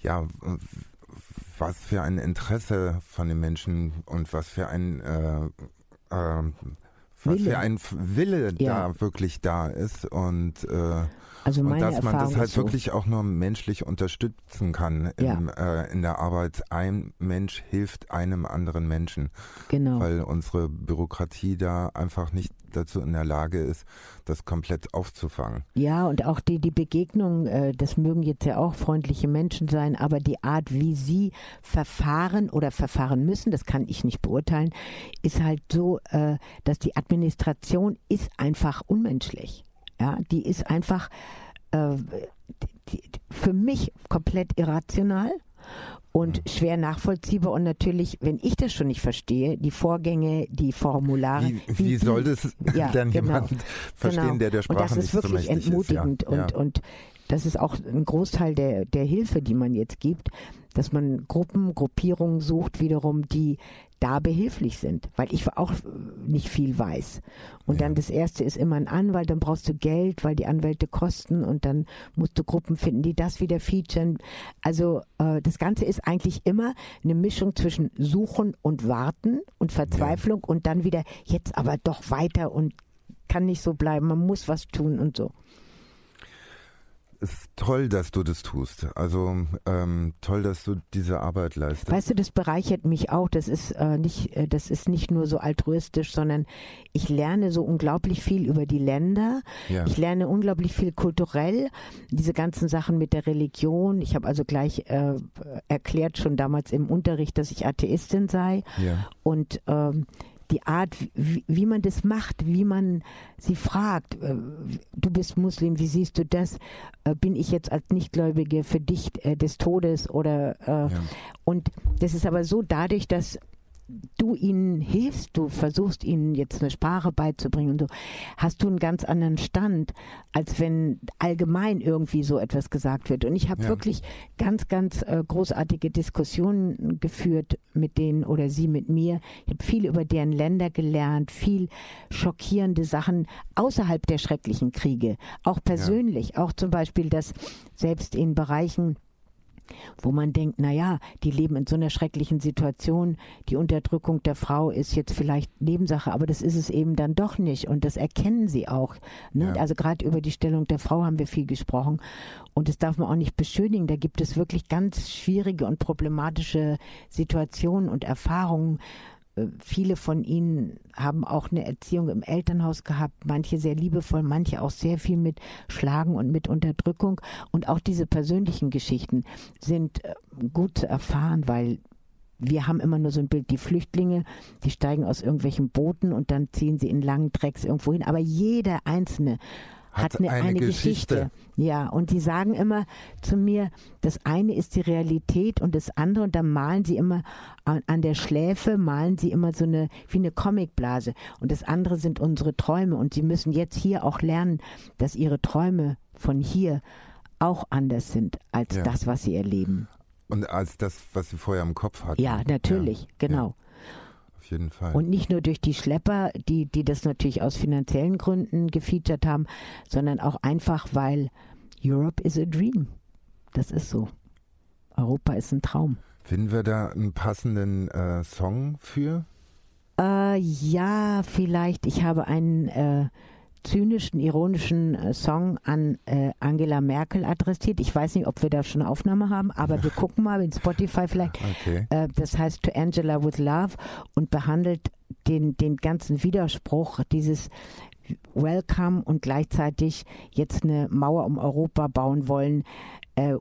Speaker 1: ja, was für ein Interesse von den Menschen und was für ein äh, äh, was für ein Wille ja. da wirklich da ist und äh,
Speaker 4: also
Speaker 1: und dass man
Speaker 4: Erfahrung
Speaker 1: das halt
Speaker 4: so.
Speaker 1: wirklich auch nur menschlich unterstützen kann im,
Speaker 4: Ja.
Speaker 1: äh, in der Arbeit. Ein Mensch hilft einem anderen Menschen,
Speaker 4: Genau.
Speaker 1: weil unsere Bürokratie da einfach nicht dazu in der Lage ist, das komplett aufzufangen.
Speaker 4: Ja, und auch die, die Begegnung, äh, das mögen jetzt ja auch freundliche Menschen sein, aber die Art, wie sie verfahren oder verfahren müssen, das kann ich nicht beurteilen, ist halt so, äh, dass die Administration ist einfach unmenschlich. Ja, die ist einfach äh, für mich komplett irrational und schwer nachvollziehbar und natürlich, wenn ich das schon nicht verstehe, die Vorgänge, die Formulare.
Speaker 1: Wie, wie soll das
Speaker 4: Ja,
Speaker 1: denn
Speaker 4: genau.
Speaker 1: jemand verstehen,
Speaker 4: Genau.
Speaker 1: der der Sprache
Speaker 4: Und das
Speaker 1: nicht
Speaker 4: ist
Speaker 1: so
Speaker 4: wirklich
Speaker 1: mächtig
Speaker 4: entmutigend
Speaker 1: ist? Ja.
Speaker 4: und,
Speaker 1: ja.
Speaker 4: und das ist auch ein Großteil der, der Hilfe, die man jetzt gibt, dass man Gruppen, Gruppierungen sucht wiederum, die da behilflich sind, weil ich auch nicht viel weiß. Und dann das erste ist immer ein Anwalt, dann brauchst du Geld, weil die Anwälte kosten und dann musst du Gruppen finden, die das wieder featuren. Also äh, das Ganze ist eigentlich immer eine Mischung zwischen Suchen und Warten und Verzweiflung und dann wieder jetzt aber doch weiter und kann nicht so bleiben, man muss was tun und so.
Speaker 1: Ist toll, dass du das tust. Also ähm, toll, dass du diese Arbeit leistest.
Speaker 4: Weißt du, das bereichert mich auch. Das ist äh, nicht, äh, das ist nicht nur so altruistisch, sondern ich lerne so unglaublich viel über die Länder.
Speaker 1: Ja.
Speaker 4: Ich lerne unglaublich viel kulturell. Diese ganzen Sachen mit der Religion. Ich habe also gleich äh, erklärt schon damals im Unterricht, dass ich Atheistin sei
Speaker 1: Ja.
Speaker 4: und ähm, die Art, wie, wie man das macht, wie man sie fragt, äh, du bist Muslim, wie siehst du das? Äh, bin ich jetzt als Nichtgläubige für dich äh, des Todes oder äh, und das ist aber so dadurch, dass du ihnen hilfst, du versuchst ihnen jetzt eine Sprache beizubringen und so, hast du einen ganz anderen Stand, als wenn allgemein irgendwie so etwas gesagt wird. Und ich habe
Speaker 1: Ja.
Speaker 4: wirklich ganz, ganz äh, großartige Diskussionen geführt mit denen oder sie mit mir. Ich habe viel über deren Länder gelernt, viel schockierende Sachen außerhalb der schrecklichen Kriege, auch persönlich, auch zum Beispiel, dass selbst in Bereichen wo man denkt, na ja, die leben in so einer schrecklichen Situation, die Unterdrückung der Frau ist jetzt vielleicht Nebensache, aber das ist es eben dann doch nicht und das erkennen sie auch. Ne?
Speaker 1: Ja.
Speaker 4: Also gerade über die Stellung der Frau haben wir viel gesprochen und das darf man auch nicht beschönigen. Da gibt es wirklich ganz schwierige und problematische Situationen und Erfahrungen. Viele von ihnen haben auch eine Erziehung im Elternhaus gehabt, manche sehr liebevoll, manche auch sehr viel mit Schlagen und mit Unterdrückung. Und auch diese persönlichen Geschichten sind äh, gut zu erfahren, weil wir haben immer nur so ein Bild, die Flüchtlinge, die steigen aus irgendwelchen Booten und dann ziehen sie in langen Drecks irgendwo hin. Aber jeder Einzelne hat, eine,
Speaker 1: eine Geschichte.
Speaker 4: Geschichte. Ja, und die sagen immer zu mir, das eine ist die Realität und das andere, und dann malen sie immer an, an der Schläfe, malen sie immer so eine, wie eine Comicblase. Und das andere sind unsere Träume. Und sie müssen jetzt hier auch lernen, dass ihre Träume von hier auch anders sind als
Speaker 1: Ja.
Speaker 4: das, was sie erleben.
Speaker 1: Und als das, was sie vorher im Kopf hatten.
Speaker 4: Ja, natürlich,
Speaker 1: Ja,
Speaker 4: genau.
Speaker 1: Auf jeden Fall.
Speaker 4: Und nicht nur durch die Schlepper, die, die das natürlich aus finanziellen Gründen gefeatured haben, sondern auch einfach, weil Europe is a dream. Das ist so. Europa ist ein Traum.
Speaker 1: Finden wir da einen passenden äh, Song für?
Speaker 4: Äh, ja, vielleicht. Ich habe einen äh, zynischen, ironischen äh, Song an äh, Angela Merkel adressiert. Ich weiß nicht, ob wir da schon eine Aufnahme haben, aber wir <laughs> gucken mal in Spotify vielleicht.
Speaker 1: Okay.
Speaker 4: Äh, das heißt To Angela with Love und behandelt den, den ganzen Widerspruch dieses Welcome und gleichzeitig jetzt eine Mauer um Europa bauen wollen. Äh,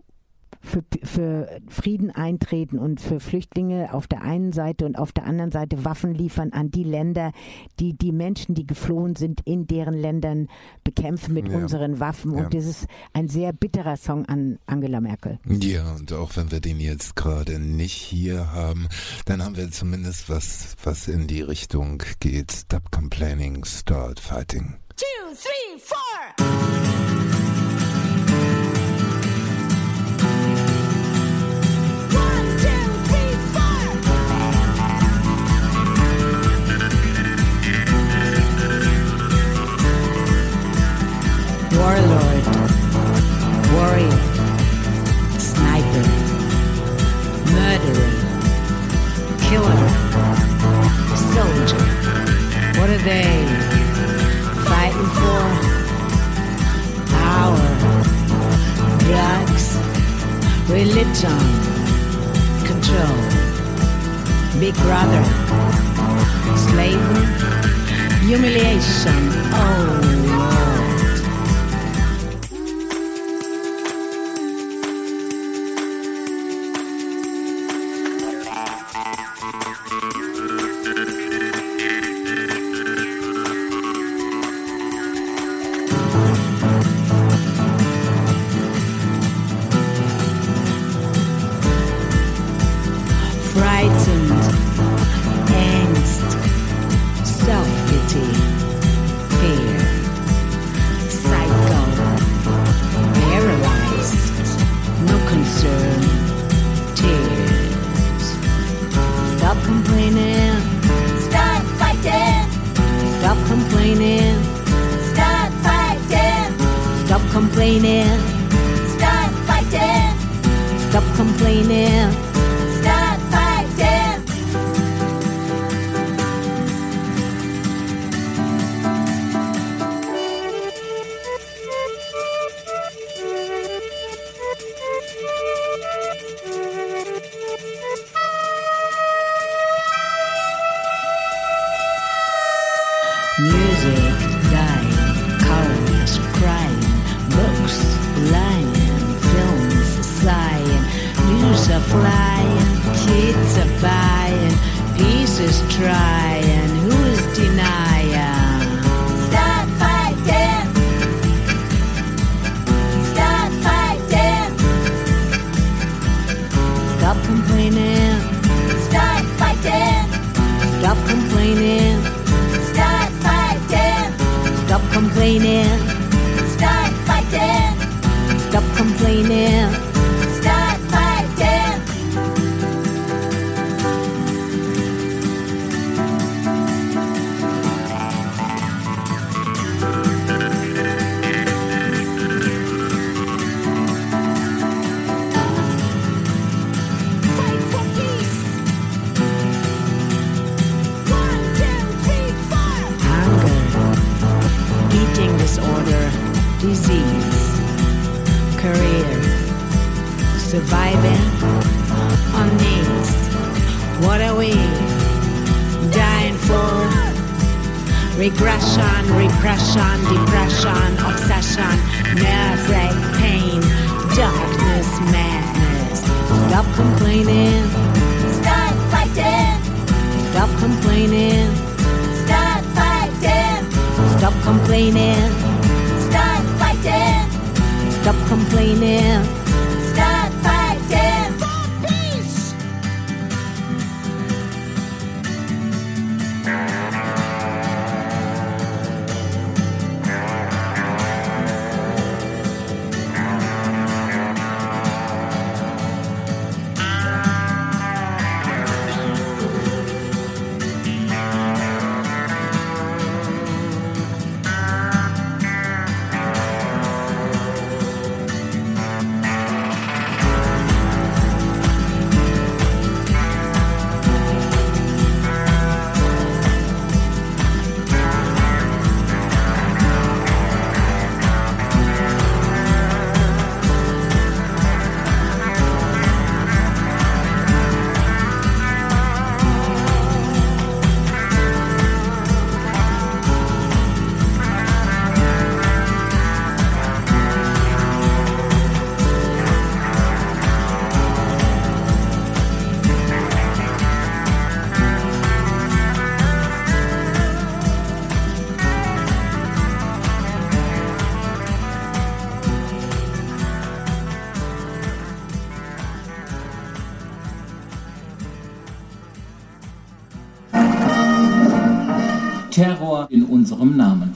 Speaker 4: für, für Frieden eintreten und für Flüchtlinge auf der einen Seite und auf der anderen Seite Waffen liefern an die Länder, die die Menschen, die geflohen sind, in deren Ländern bekämpfen mit
Speaker 1: Ja.
Speaker 4: unseren Waffen.
Speaker 1: Ja.
Speaker 4: Und das ist ein sehr bitterer Song an Angela Merkel.
Speaker 1: Ja, und auch wenn wir den jetzt gerade nicht hier haben, dann haben wir zumindest was, was in die Richtung geht. Stop complaining, start fighting.
Speaker 2: Two, three, four. One, two, three, four.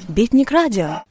Speaker 2: Битник радио.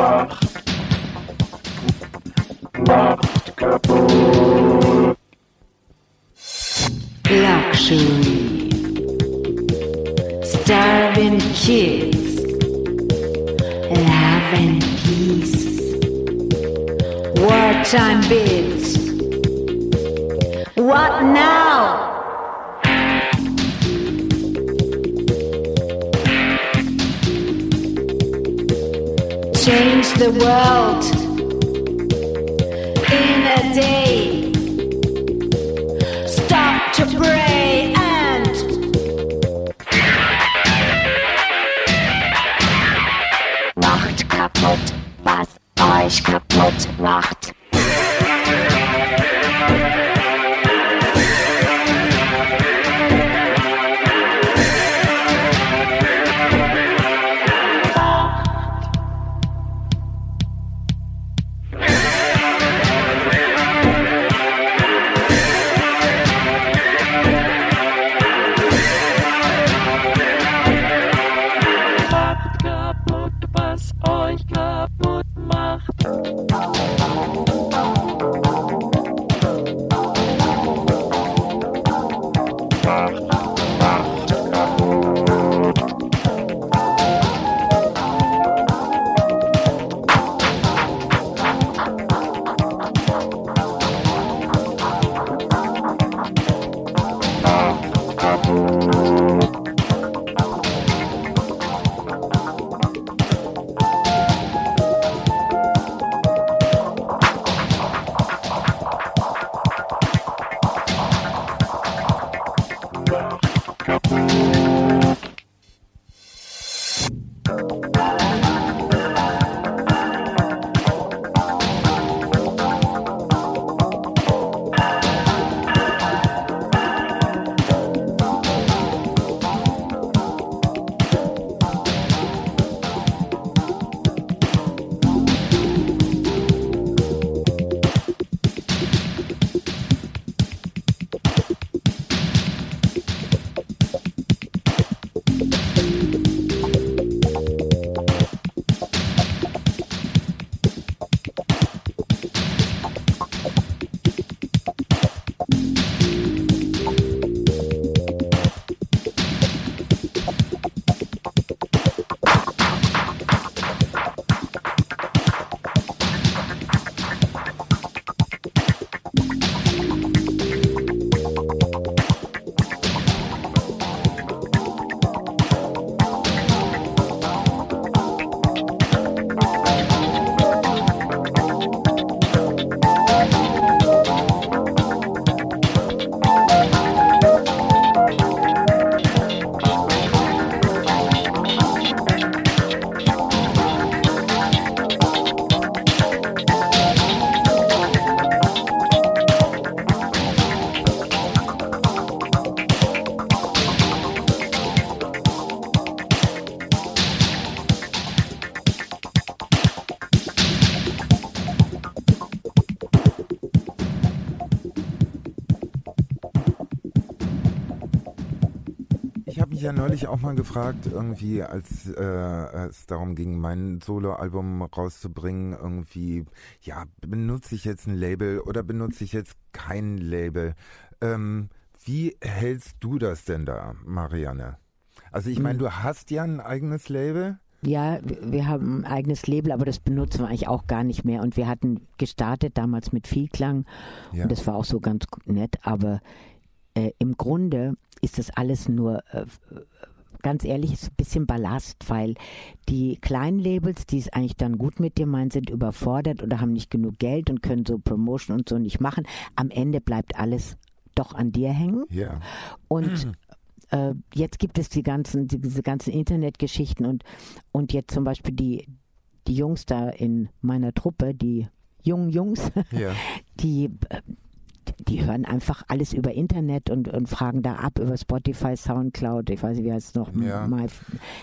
Speaker 2: Macht,
Speaker 1: ja neulich auch mal gefragt, irgendwie, als äh, es darum ging, mein Soloalbum rauszubringen, irgendwie, ja, benutze ich jetzt ein Label oder benutze ich jetzt kein Label? Ähm, wie hältst du das denn da, Marianne? Also ich meine,
Speaker 4: Hm.
Speaker 1: du hast ja ein eigenes Label.
Speaker 4: Ja, wir wir haben ein eigenes Label, aber das benutzen wir eigentlich auch gar nicht mehr. Und wir hatten gestartet damals mit Vielklang
Speaker 1: Ja.
Speaker 4: und das war auch so ganz nett, aber äh, im Grunde ist das alles nur, äh, ganz ehrlich, ist ein bisschen Ballast, weil die kleinen Labels, die es eigentlich dann gut mit dir meinen, sind überfordert oder haben nicht genug Geld und können so Promotion und so nicht machen. Am Ende bleibt alles doch an dir hängen.
Speaker 1: Ja.
Speaker 4: Und äh, jetzt gibt es die ganzen, die, diese ganzen Internetgeschichten und, und jetzt zum Beispiel die, die Jungs da in meiner Truppe, die jungen Jungs,
Speaker 1: Ja. <laughs>
Speaker 4: die, äh, die hören einfach alles über Internet und, und fragen da ab über Spotify, Soundcloud, ich weiß nicht, wie heißt es noch,
Speaker 1: Ja.
Speaker 4: My,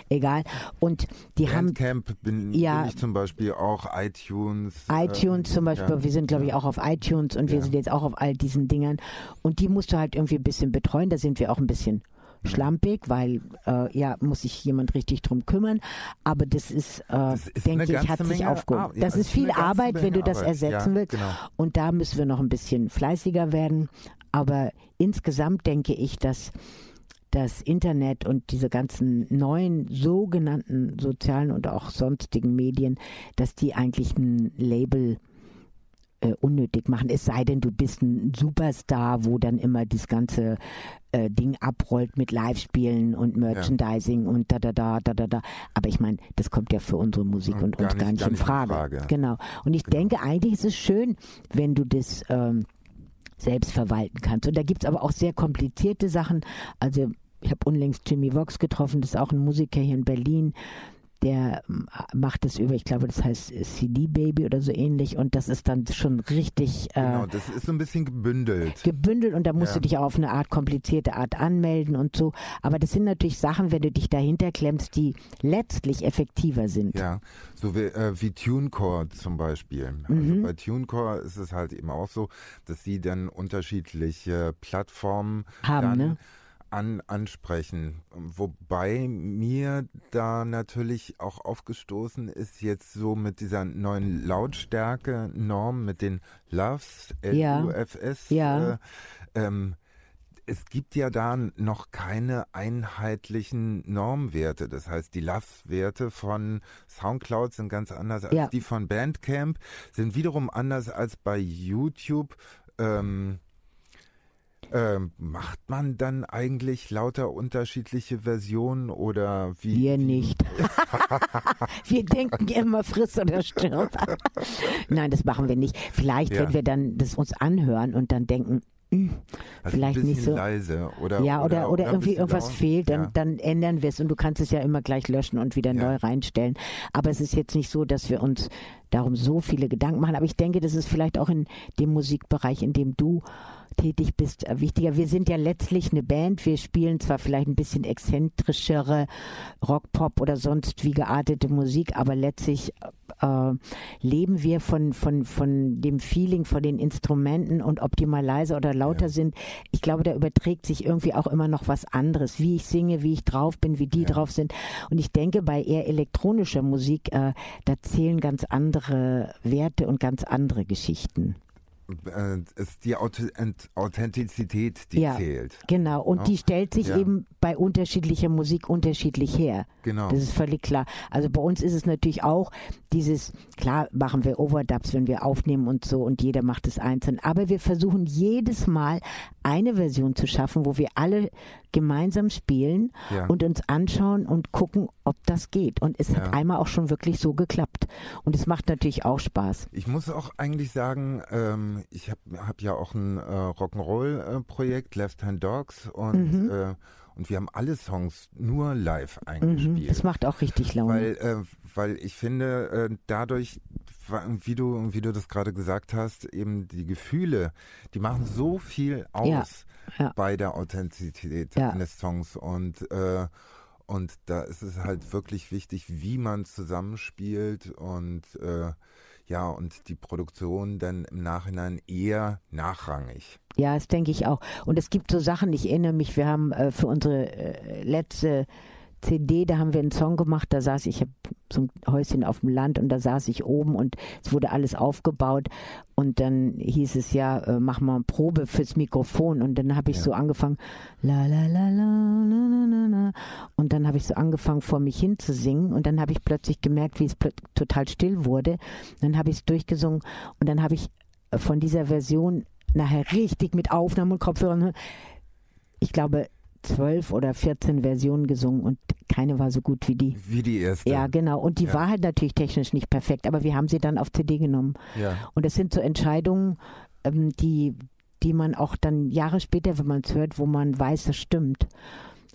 Speaker 4: egal. Und die haben
Speaker 1: Bandcamp bin,
Speaker 4: Ja.
Speaker 1: bin ich zum Beispiel auch, iTunes.
Speaker 4: iTunes
Speaker 1: äh,
Speaker 4: zum Beispiel,
Speaker 1: ja.
Speaker 4: wir sind glaube ich auch auf iTunes und wir
Speaker 1: Ja.
Speaker 4: sind jetzt auch auf all diesen Dingern und die musst du halt irgendwie ein bisschen betreuen, da sind wir auch ein bisschen. Schlampig, weil äh, ja, muss sich jemand richtig drum kümmern, aber das ist, äh,
Speaker 1: ist
Speaker 4: denke ich, hat sich
Speaker 1: Menge
Speaker 4: aufgehoben.
Speaker 1: Ja,
Speaker 4: das ist
Speaker 1: ist
Speaker 4: viel Arbeit, wenn du
Speaker 1: Menge
Speaker 4: das ersetzen
Speaker 1: Ja,
Speaker 4: willst.
Speaker 1: genau.
Speaker 4: und da müssen wir noch ein bisschen fleißiger werden, aber insgesamt denke ich, dass das Internet und diese ganzen neuen sogenannten sozialen und auch sonstigen Medien, dass die eigentlich ein Label äh, unnötig machen. Es sei denn, du bist ein Superstar, wo dann immer das ganze äh, Ding abrollt mit Live-Spielen und Merchandising und da da da da da da. Aber ich meine, das kommt ja für unsere Musik
Speaker 1: Ja,
Speaker 4: und
Speaker 1: gar
Speaker 4: uns gar
Speaker 1: nicht- gar
Speaker 4: in
Speaker 1: nicht in
Speaker 4: Frage.
Speaker 1: Frage.
Speaker 4: Genau. Und ich denke, eigentlich ist es schön, wenn du das ähm, selbst verwalten kannst. Und da gibt es aber auch sehr komplizierte Sachen. Also ich habe unlängst Jimmy Vox getroffen, das ist auch ein Musiker hier in Berlin. Der ähm, macht das über, ich glaube, das heißt äh, CD Baby oder so ähnlich. Und das ist dann schon richtig äh,
Speaker 1: Genau, das ist so ein bisschen gebündelt.
Speaker 4: gebündelt und da musst
Speaker 1: Ja.
Speaker 4: du dich auch auf eine Art komplizierte Art anmelden und so. Aber das sind natürlich Sachen, wenn du dich dahinter klemmst, die letztlich effektiver sind.
Speaker 1: Ja, so wie, äh, wie TuneCore zum Beispiel.
Speaker 4: Mhm.
Speaker 1: Also bei TuneCore ist es halt eben auch so, dass sie dann unterschiedliche Plattformen
Speaker 4: Haben,
Speaker 1: dann
Speaker 4: ne?
Speaker 1: An, ansprechen. Wobei mir da natürlich auch aufgestoßen ist jetzt so mit dieser neuen Lautstärke-Norm, mit den
Speaker 4: Ja.
Speaker 1: L-U-F-S.
Speaker 4: Ja.
Speaker 1: Äh, ähm, es gibt ja da noch keine einheitlichen Normwerte. Das heißt, die LAF-Werte von Soundcloud sind ganz anders als
Speaker 4: Ja.
Speaker 1: die von Bandcamp, sind wiederum anders als bei YouTube. Ähm, ähm, macht man dann eigentlich lauter unterschiedliche Versionen oder wie?
Speaker 4: Wir nicht. <laughs> wir denken immer friss oder stirb. Nein, das machen wir nicht. Vielleicht,
Speaker 1: Ja.
Speaker 4: wenn wir dann das uns anhören und dann denken, hm,
Speaker 1: Also
Speaker 4: vielleicht nicht so.
Speaker 1: leise oder
Speaker 4: ja, oder, oder,
Speaker 1: ein
Speaker 4: irgendwie
Speaker 1: bisschen
Speaker 4: irgendwas
Speaker 1: laut.
Speaker 4: fehlt, dann,
Speaker 1: Ja.
Speaker 4: dann ändern wir es und du kannst es ja immer gleich löschen und wieder neu reinstellen. Aber es ist jetzt nicht so, dass wir uns darum so viele Gedanken machen. Aber ich denke, das ist vielleicht auch in dem Musikbereich, in dem du tätig bist, äh, wichtiger. Wir sind ja letztlich eine Band. Wir spielen zwar vielleicht ein bisschen exzentrischere Rock, Pop oder sonst wie geartete Musik, aber letztlich äh, leben wir von, von, von dem Feeling, von den Instrumenten und ob die mal leiser oder lauter sind. Ich glaube, da überträgt sich irgendwie auch immer noch was anderes, wie ich singe, wie ich drauf bin, wie die drauf sind. Und ich denke, bei eher elektronischer Musik, äh, da zählen ganz andere Werte und ganz andere Geschichten.
Speaker 1: Äh, ist die Auth Ent- Authentizität, die
Speaker 4: ja,
Speaker 1: zählt.
Speaker 4: genau. Und
Speaker 1: Ja?
Speaker 4: die stellt sich
Speaker 1: Ja.
Speaker 4: eben bei unterschiedlicher Musik unterschiedlich her.
Speaker 1: Genau.
Speaker 4: Das ist völlig klar. Also bei uns ist es natürlich auch dieses, klar machen wir Overdubs, wenn wir aufnehmen und so und jeder macht es einzeln. Aber wir versuchen jedes Mal eine Version zu schaffen, wo wir alle gemeinsam spielen
Speaker 1: Ja.
Speaker 4: und uns anschauen und gucken, ob das geht. Und es
Speaker 1: Ja.
Speaker 4: hat einmal auch schon wirklich so geklappt. Und es macht natürlich auch Spaß.
Speaker 1: Ich muss auch eigentlich sagen, ähm, ich habe hab ja auch ein äh, Rock'n'Roll-Projekt, Left Hand Dogs, und,
Speaker 4: Mhm.
Speaker 1: äh, und wir haben alle Songs nur live
Speaker 4: Mhm.
Speaker 1: eingespielt.
Speaker 4: Das macht auch richtig Laune.
Speaker 1: Weil, äh, weil ich finde, äh, dadurch, wie du, wie du das gerade gesagt hast, eben die Gefühle, die machen so viel aus
Speaker 4: Ja, ja.
Speaker 1: bei der Authentizität
Speaker 4: Ja.
Speaker 1: eines Songs und äh, und da ist es halt wirklich wichtig, wie man zusammenspielt und äh, Ja, und die Produktion dann im Nachhinein eher nachrangig.
Speaker 4: Ja, das denke ich auch. Und es gibt so Sachen, ich erinnere mich, wir haben äh, für unsere äh, letzte CD, da haben wir einen Song gemacht, da saß ich, ich habe so ein Häuschen auf dem Land und da saß ich oben und es wurde alles aufgebaut und dann hieß es ja, äh, mach mal eine Probe fürs Mikrofon und dann habe ich
Speaker 1: ja.
Speaker 4: so angefangen, la la la la la la la und dann habe ich so angefangen vor mich hin zu singen und dann habe ich plötzlich gemerkt, wie es total still wurde, dann habe ich es durchgesungen und dann habe ich äh, von dieser Version nachher richtig mit Aufnahmen und Kopfhörern, ich glaube zwölf oder 14 Versionen gesungen und keine war so gut wie die.
Speaker 1: Wie die erste.
Speaker 4: Ja, genau. Und die
Speaker 1: Ja.
Speaker 4: war halt natürlich technisch nicht perfekt, aber wir haben sie dann auf CD genommen.
Speaker 1: Ja.
Speaker 4: Und das sind so Entscheidungen, ähm, die, die man auch dann Jahre später, wenn man es hört, wo man weiß, das stimmt.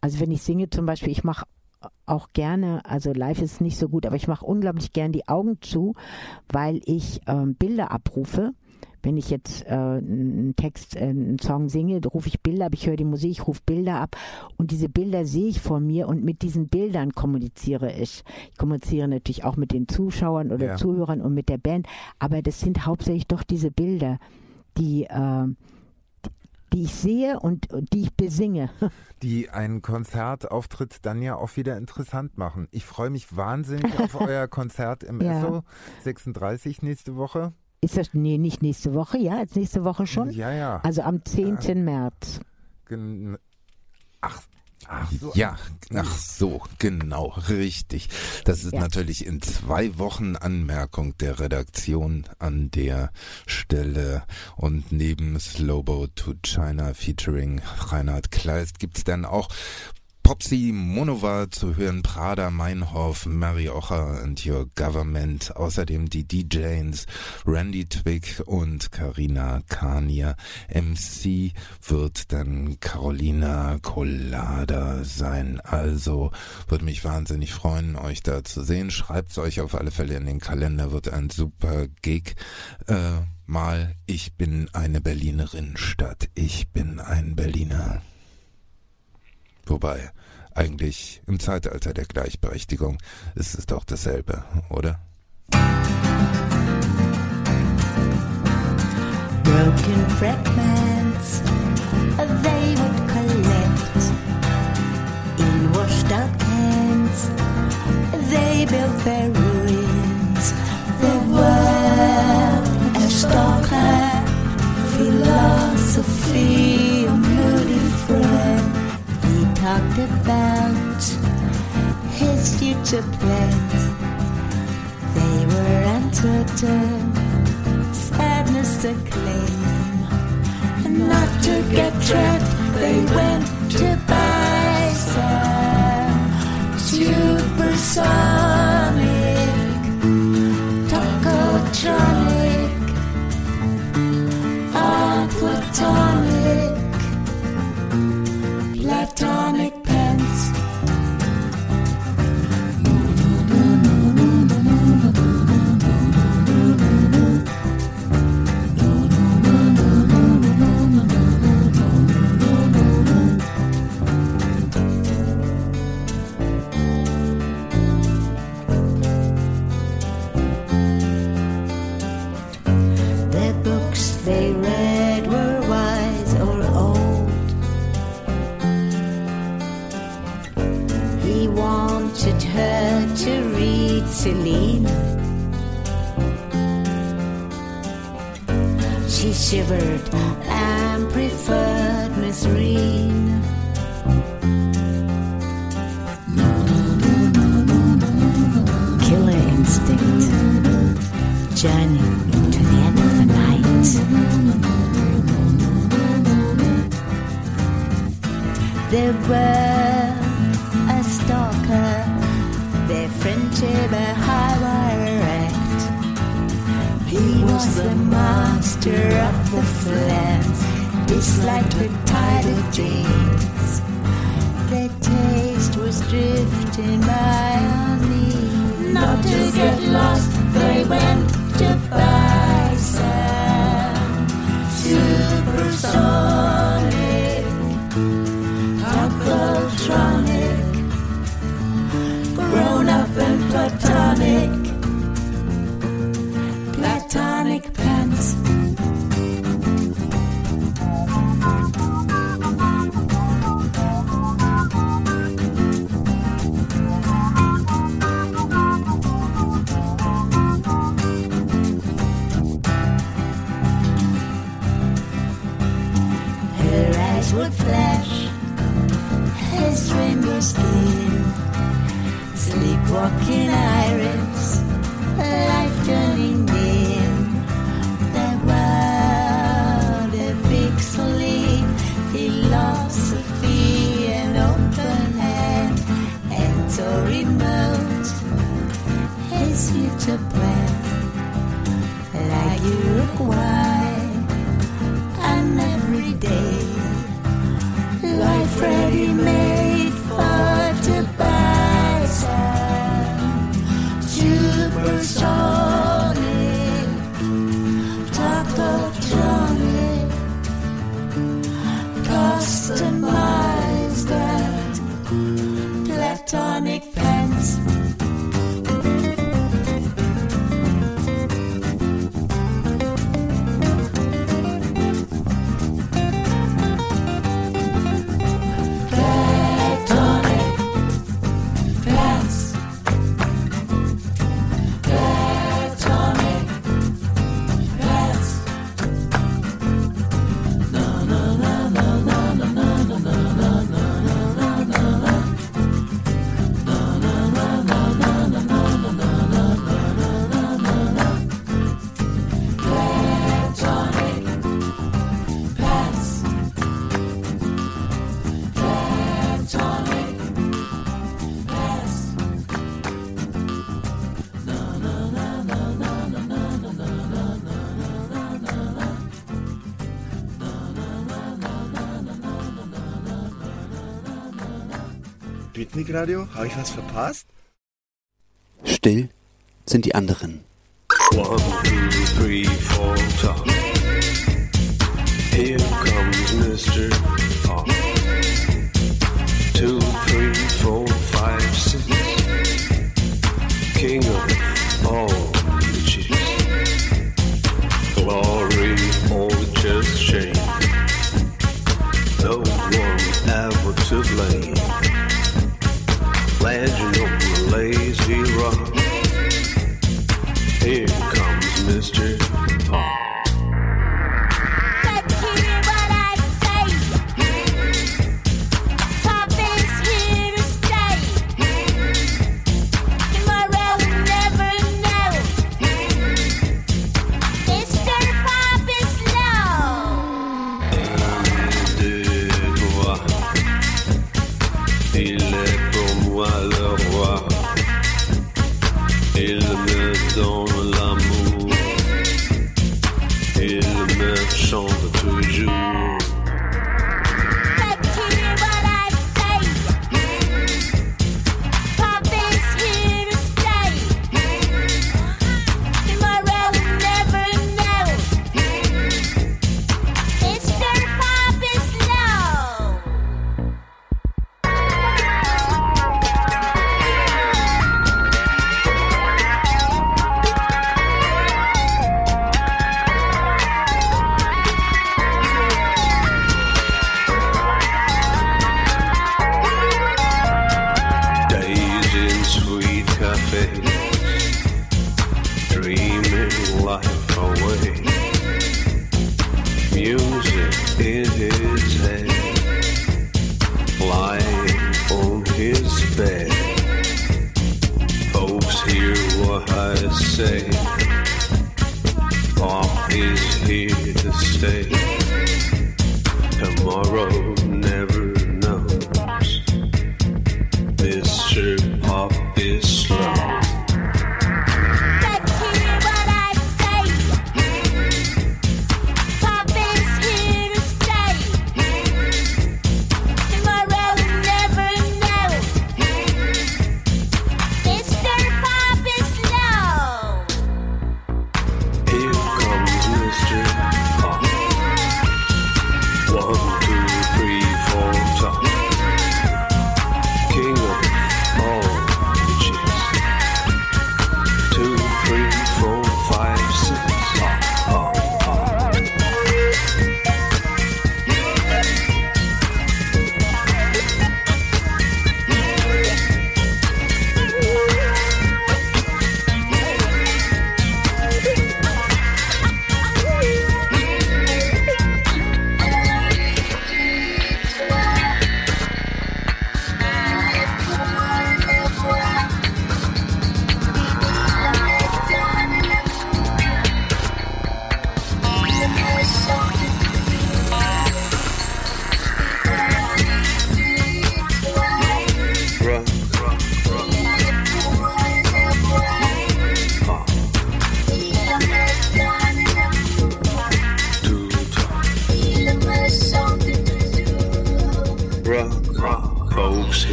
Speaker 4: Also wenn ich singe zum Beispiel, ich mache auch gerne, also live ist es nicht so gut, aber ich mache unglaublich gern die Augen zu, weil ich ähm, Bilder abrufe. Wenn ich jetzt äh, einen Text, äh, einen Song singe, rufe ich Bilder ab, ich höre die Musik, ich rufe Bilder ab und diese Bilder sehe ich vor mir und mit diesen Bildern kommuniziere ich. Ich kommuniziere natürlich auch mit den Zuschauern oder
Speaker 1: Ja.
Speaker 4: Zuhörern und mit der Band, aber das sind hauptsächlich doch diese Bilder, die, äh, die ich sehe und die ich besinge. <laughs>
Speaker 1: die einen Konzertauftritt dann ja auch wieder interessant machen. Ich freue mich wahnsinnig auf <laughs> euer Konzert im
Speaker 4: Ja.
Speaker 1: Esso 36 nächste Woche.
Speaker 4: Ist das, nee, nicht nächste Woche, ja, jetzt nächste Woche schon?
Speaker 1: Ja, ja.
Speaker 4: Also am 10. März.
Speaker 1: Gen ach, ach so. Ja, ach so, genau, richtig. Das ist
Speaker 4: Ja.
Speaker 1: natürlich in zwei Wochen Anmerkung der Redaktion an der Stelle. Und neben Slowboat to China featuring Reinhard Kleist gibt's dann auch Popsy Monova zu hören, Prada Meinhof, Mary Ocher and Your Government, außerdem die DJs Randy Twig und Karina Kania. MC wird dann Carolina Collada sein. Also würde mich wahnsinnig freuen, euch da zu sehen. Schreibt's euch auf alle Fälle in den Kalender, wird ein super Gig. Äh, mal, ich bin eine Berlinerin statt ich bin ein Berliner. Wobei, eigentlich im Zeitalter der Gleichberechtigung ist es doch dasselbe, oder?
Speaker 2: Broken fragments they would collect in washed out cans. They built their ruins. They were a stalker philosophy talked about his future plans. They were uncertain sadness to claim. And not to get trapped, they went to buy some supersonic Celine. She shivered and preferred Miss Reen. Killer instinct journey to the end of the night. There were of the flans, disliked her tighter jeans. Their taste was drifting by
Speaker 12: Musikradio? Habe ich was verpasst?
Speaker 13: Still sind die anderen.
Speaker 14: One, two, three,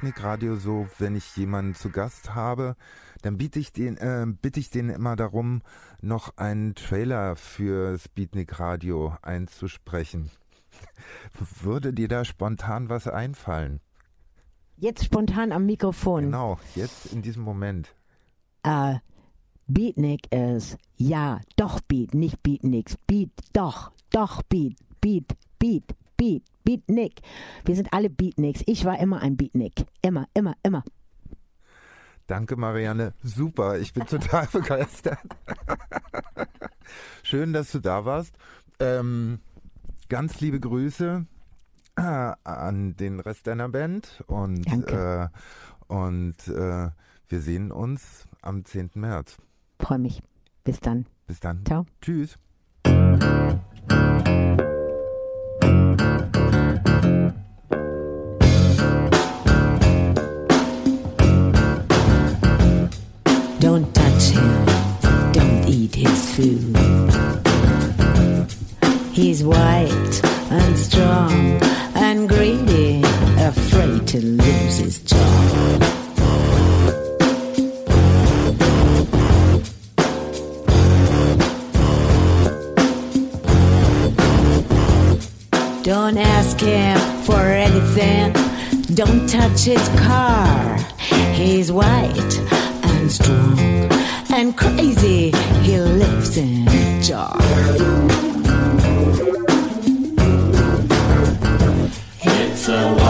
Speaker 1: Radio so, wenn ich jemanden zu Gast habe, dann biete ich den, äh, bitte ich den immer darum, noch einen Trailer für Speednick Radio einzusprechen. Würde dir da spontan was einfallen?
Speaker 4: Jetzt spontan am Mikrofon.
Speaker 1: Genau, jetzt in diesem Moment.
Speaker 4: Äh, Beatnik ist ja, doch Beat, nicht Beatniks. Beat, doch, doch Beat, Beat, Beat, Beat, Beatnik. Wir sind alle Beatniks. Ich war immer ein Beatnik. Immer, immer, immer.
Speaker 1: Danke, Marianne. Super. Ich bin total <laughs> begeistert. Schön, dass du da warst. Ähm, ganz liebe Grüße äh, an den Rest deiner Band und, äh, und äh, wir sehen uns am 10. März.
Speaker 4: Freue mich. Bis dann.
Speaker 1: Bis dann.
Speaker 4: Ciao.
Speaker 1: Tschüss.
Speaker 2: Food. He's white and strong and greedy, afraid to lose his job. Don't ask him for anything. Don't touch his car. He's white and strong and crazy. He lives in a jar. It's a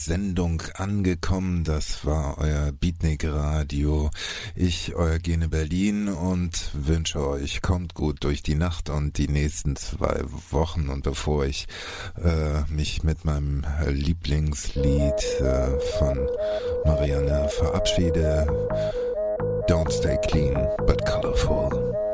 Speaker 1: Sendung angekommen. Das war euer Beatnik Radio. Ich, euer Gene Berlin und wünsche euch, kommt gut durch die Nacht und die nächsten zwei Wochen. Und bevor ich äh, mich mit meinem Lieblingslied äh, von Maria
Speaker 2: Marianne verabschiede. Don't stay clean, but colorful.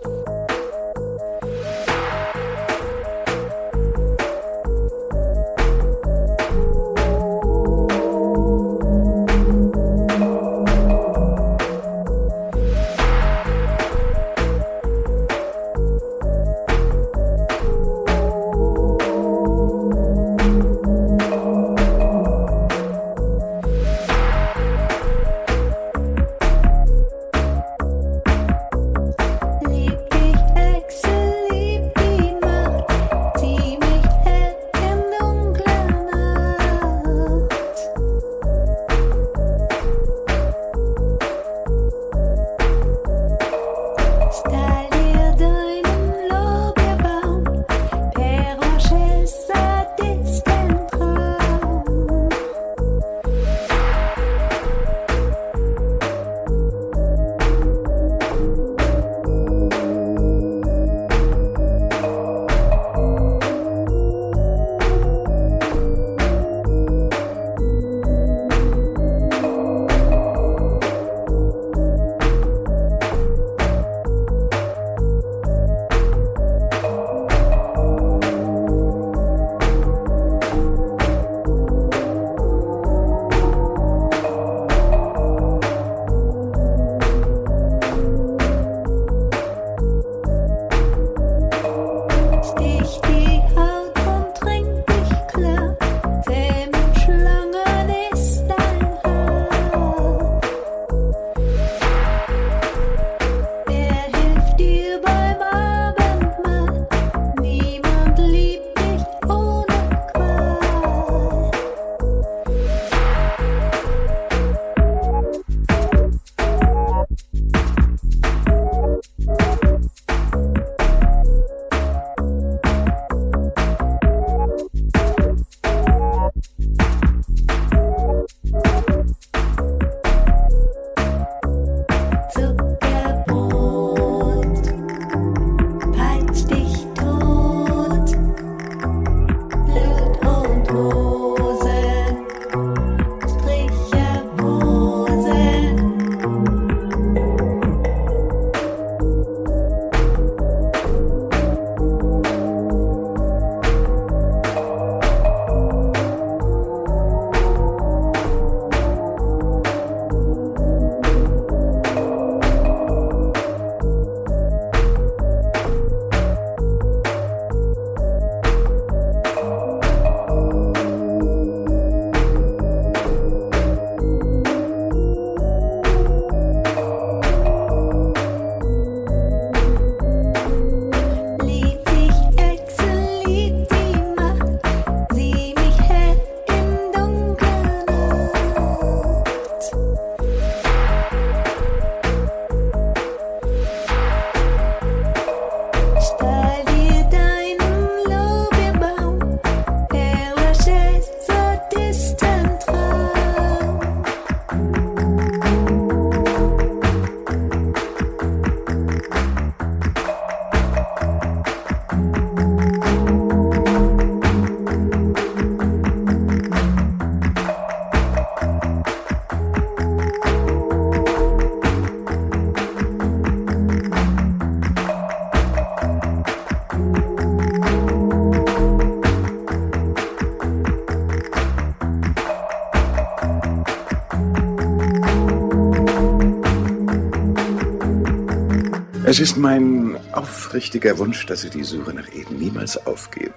Speaker 15: Es ist mein aufrichtiger Wunsch, dass Sie die Suche nach Eden niemals aufgeben.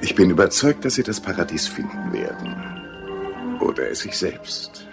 Speaker 15: Ich bin überzeugt, dass Sie das Paradies finden werden. Oder es sich selbst.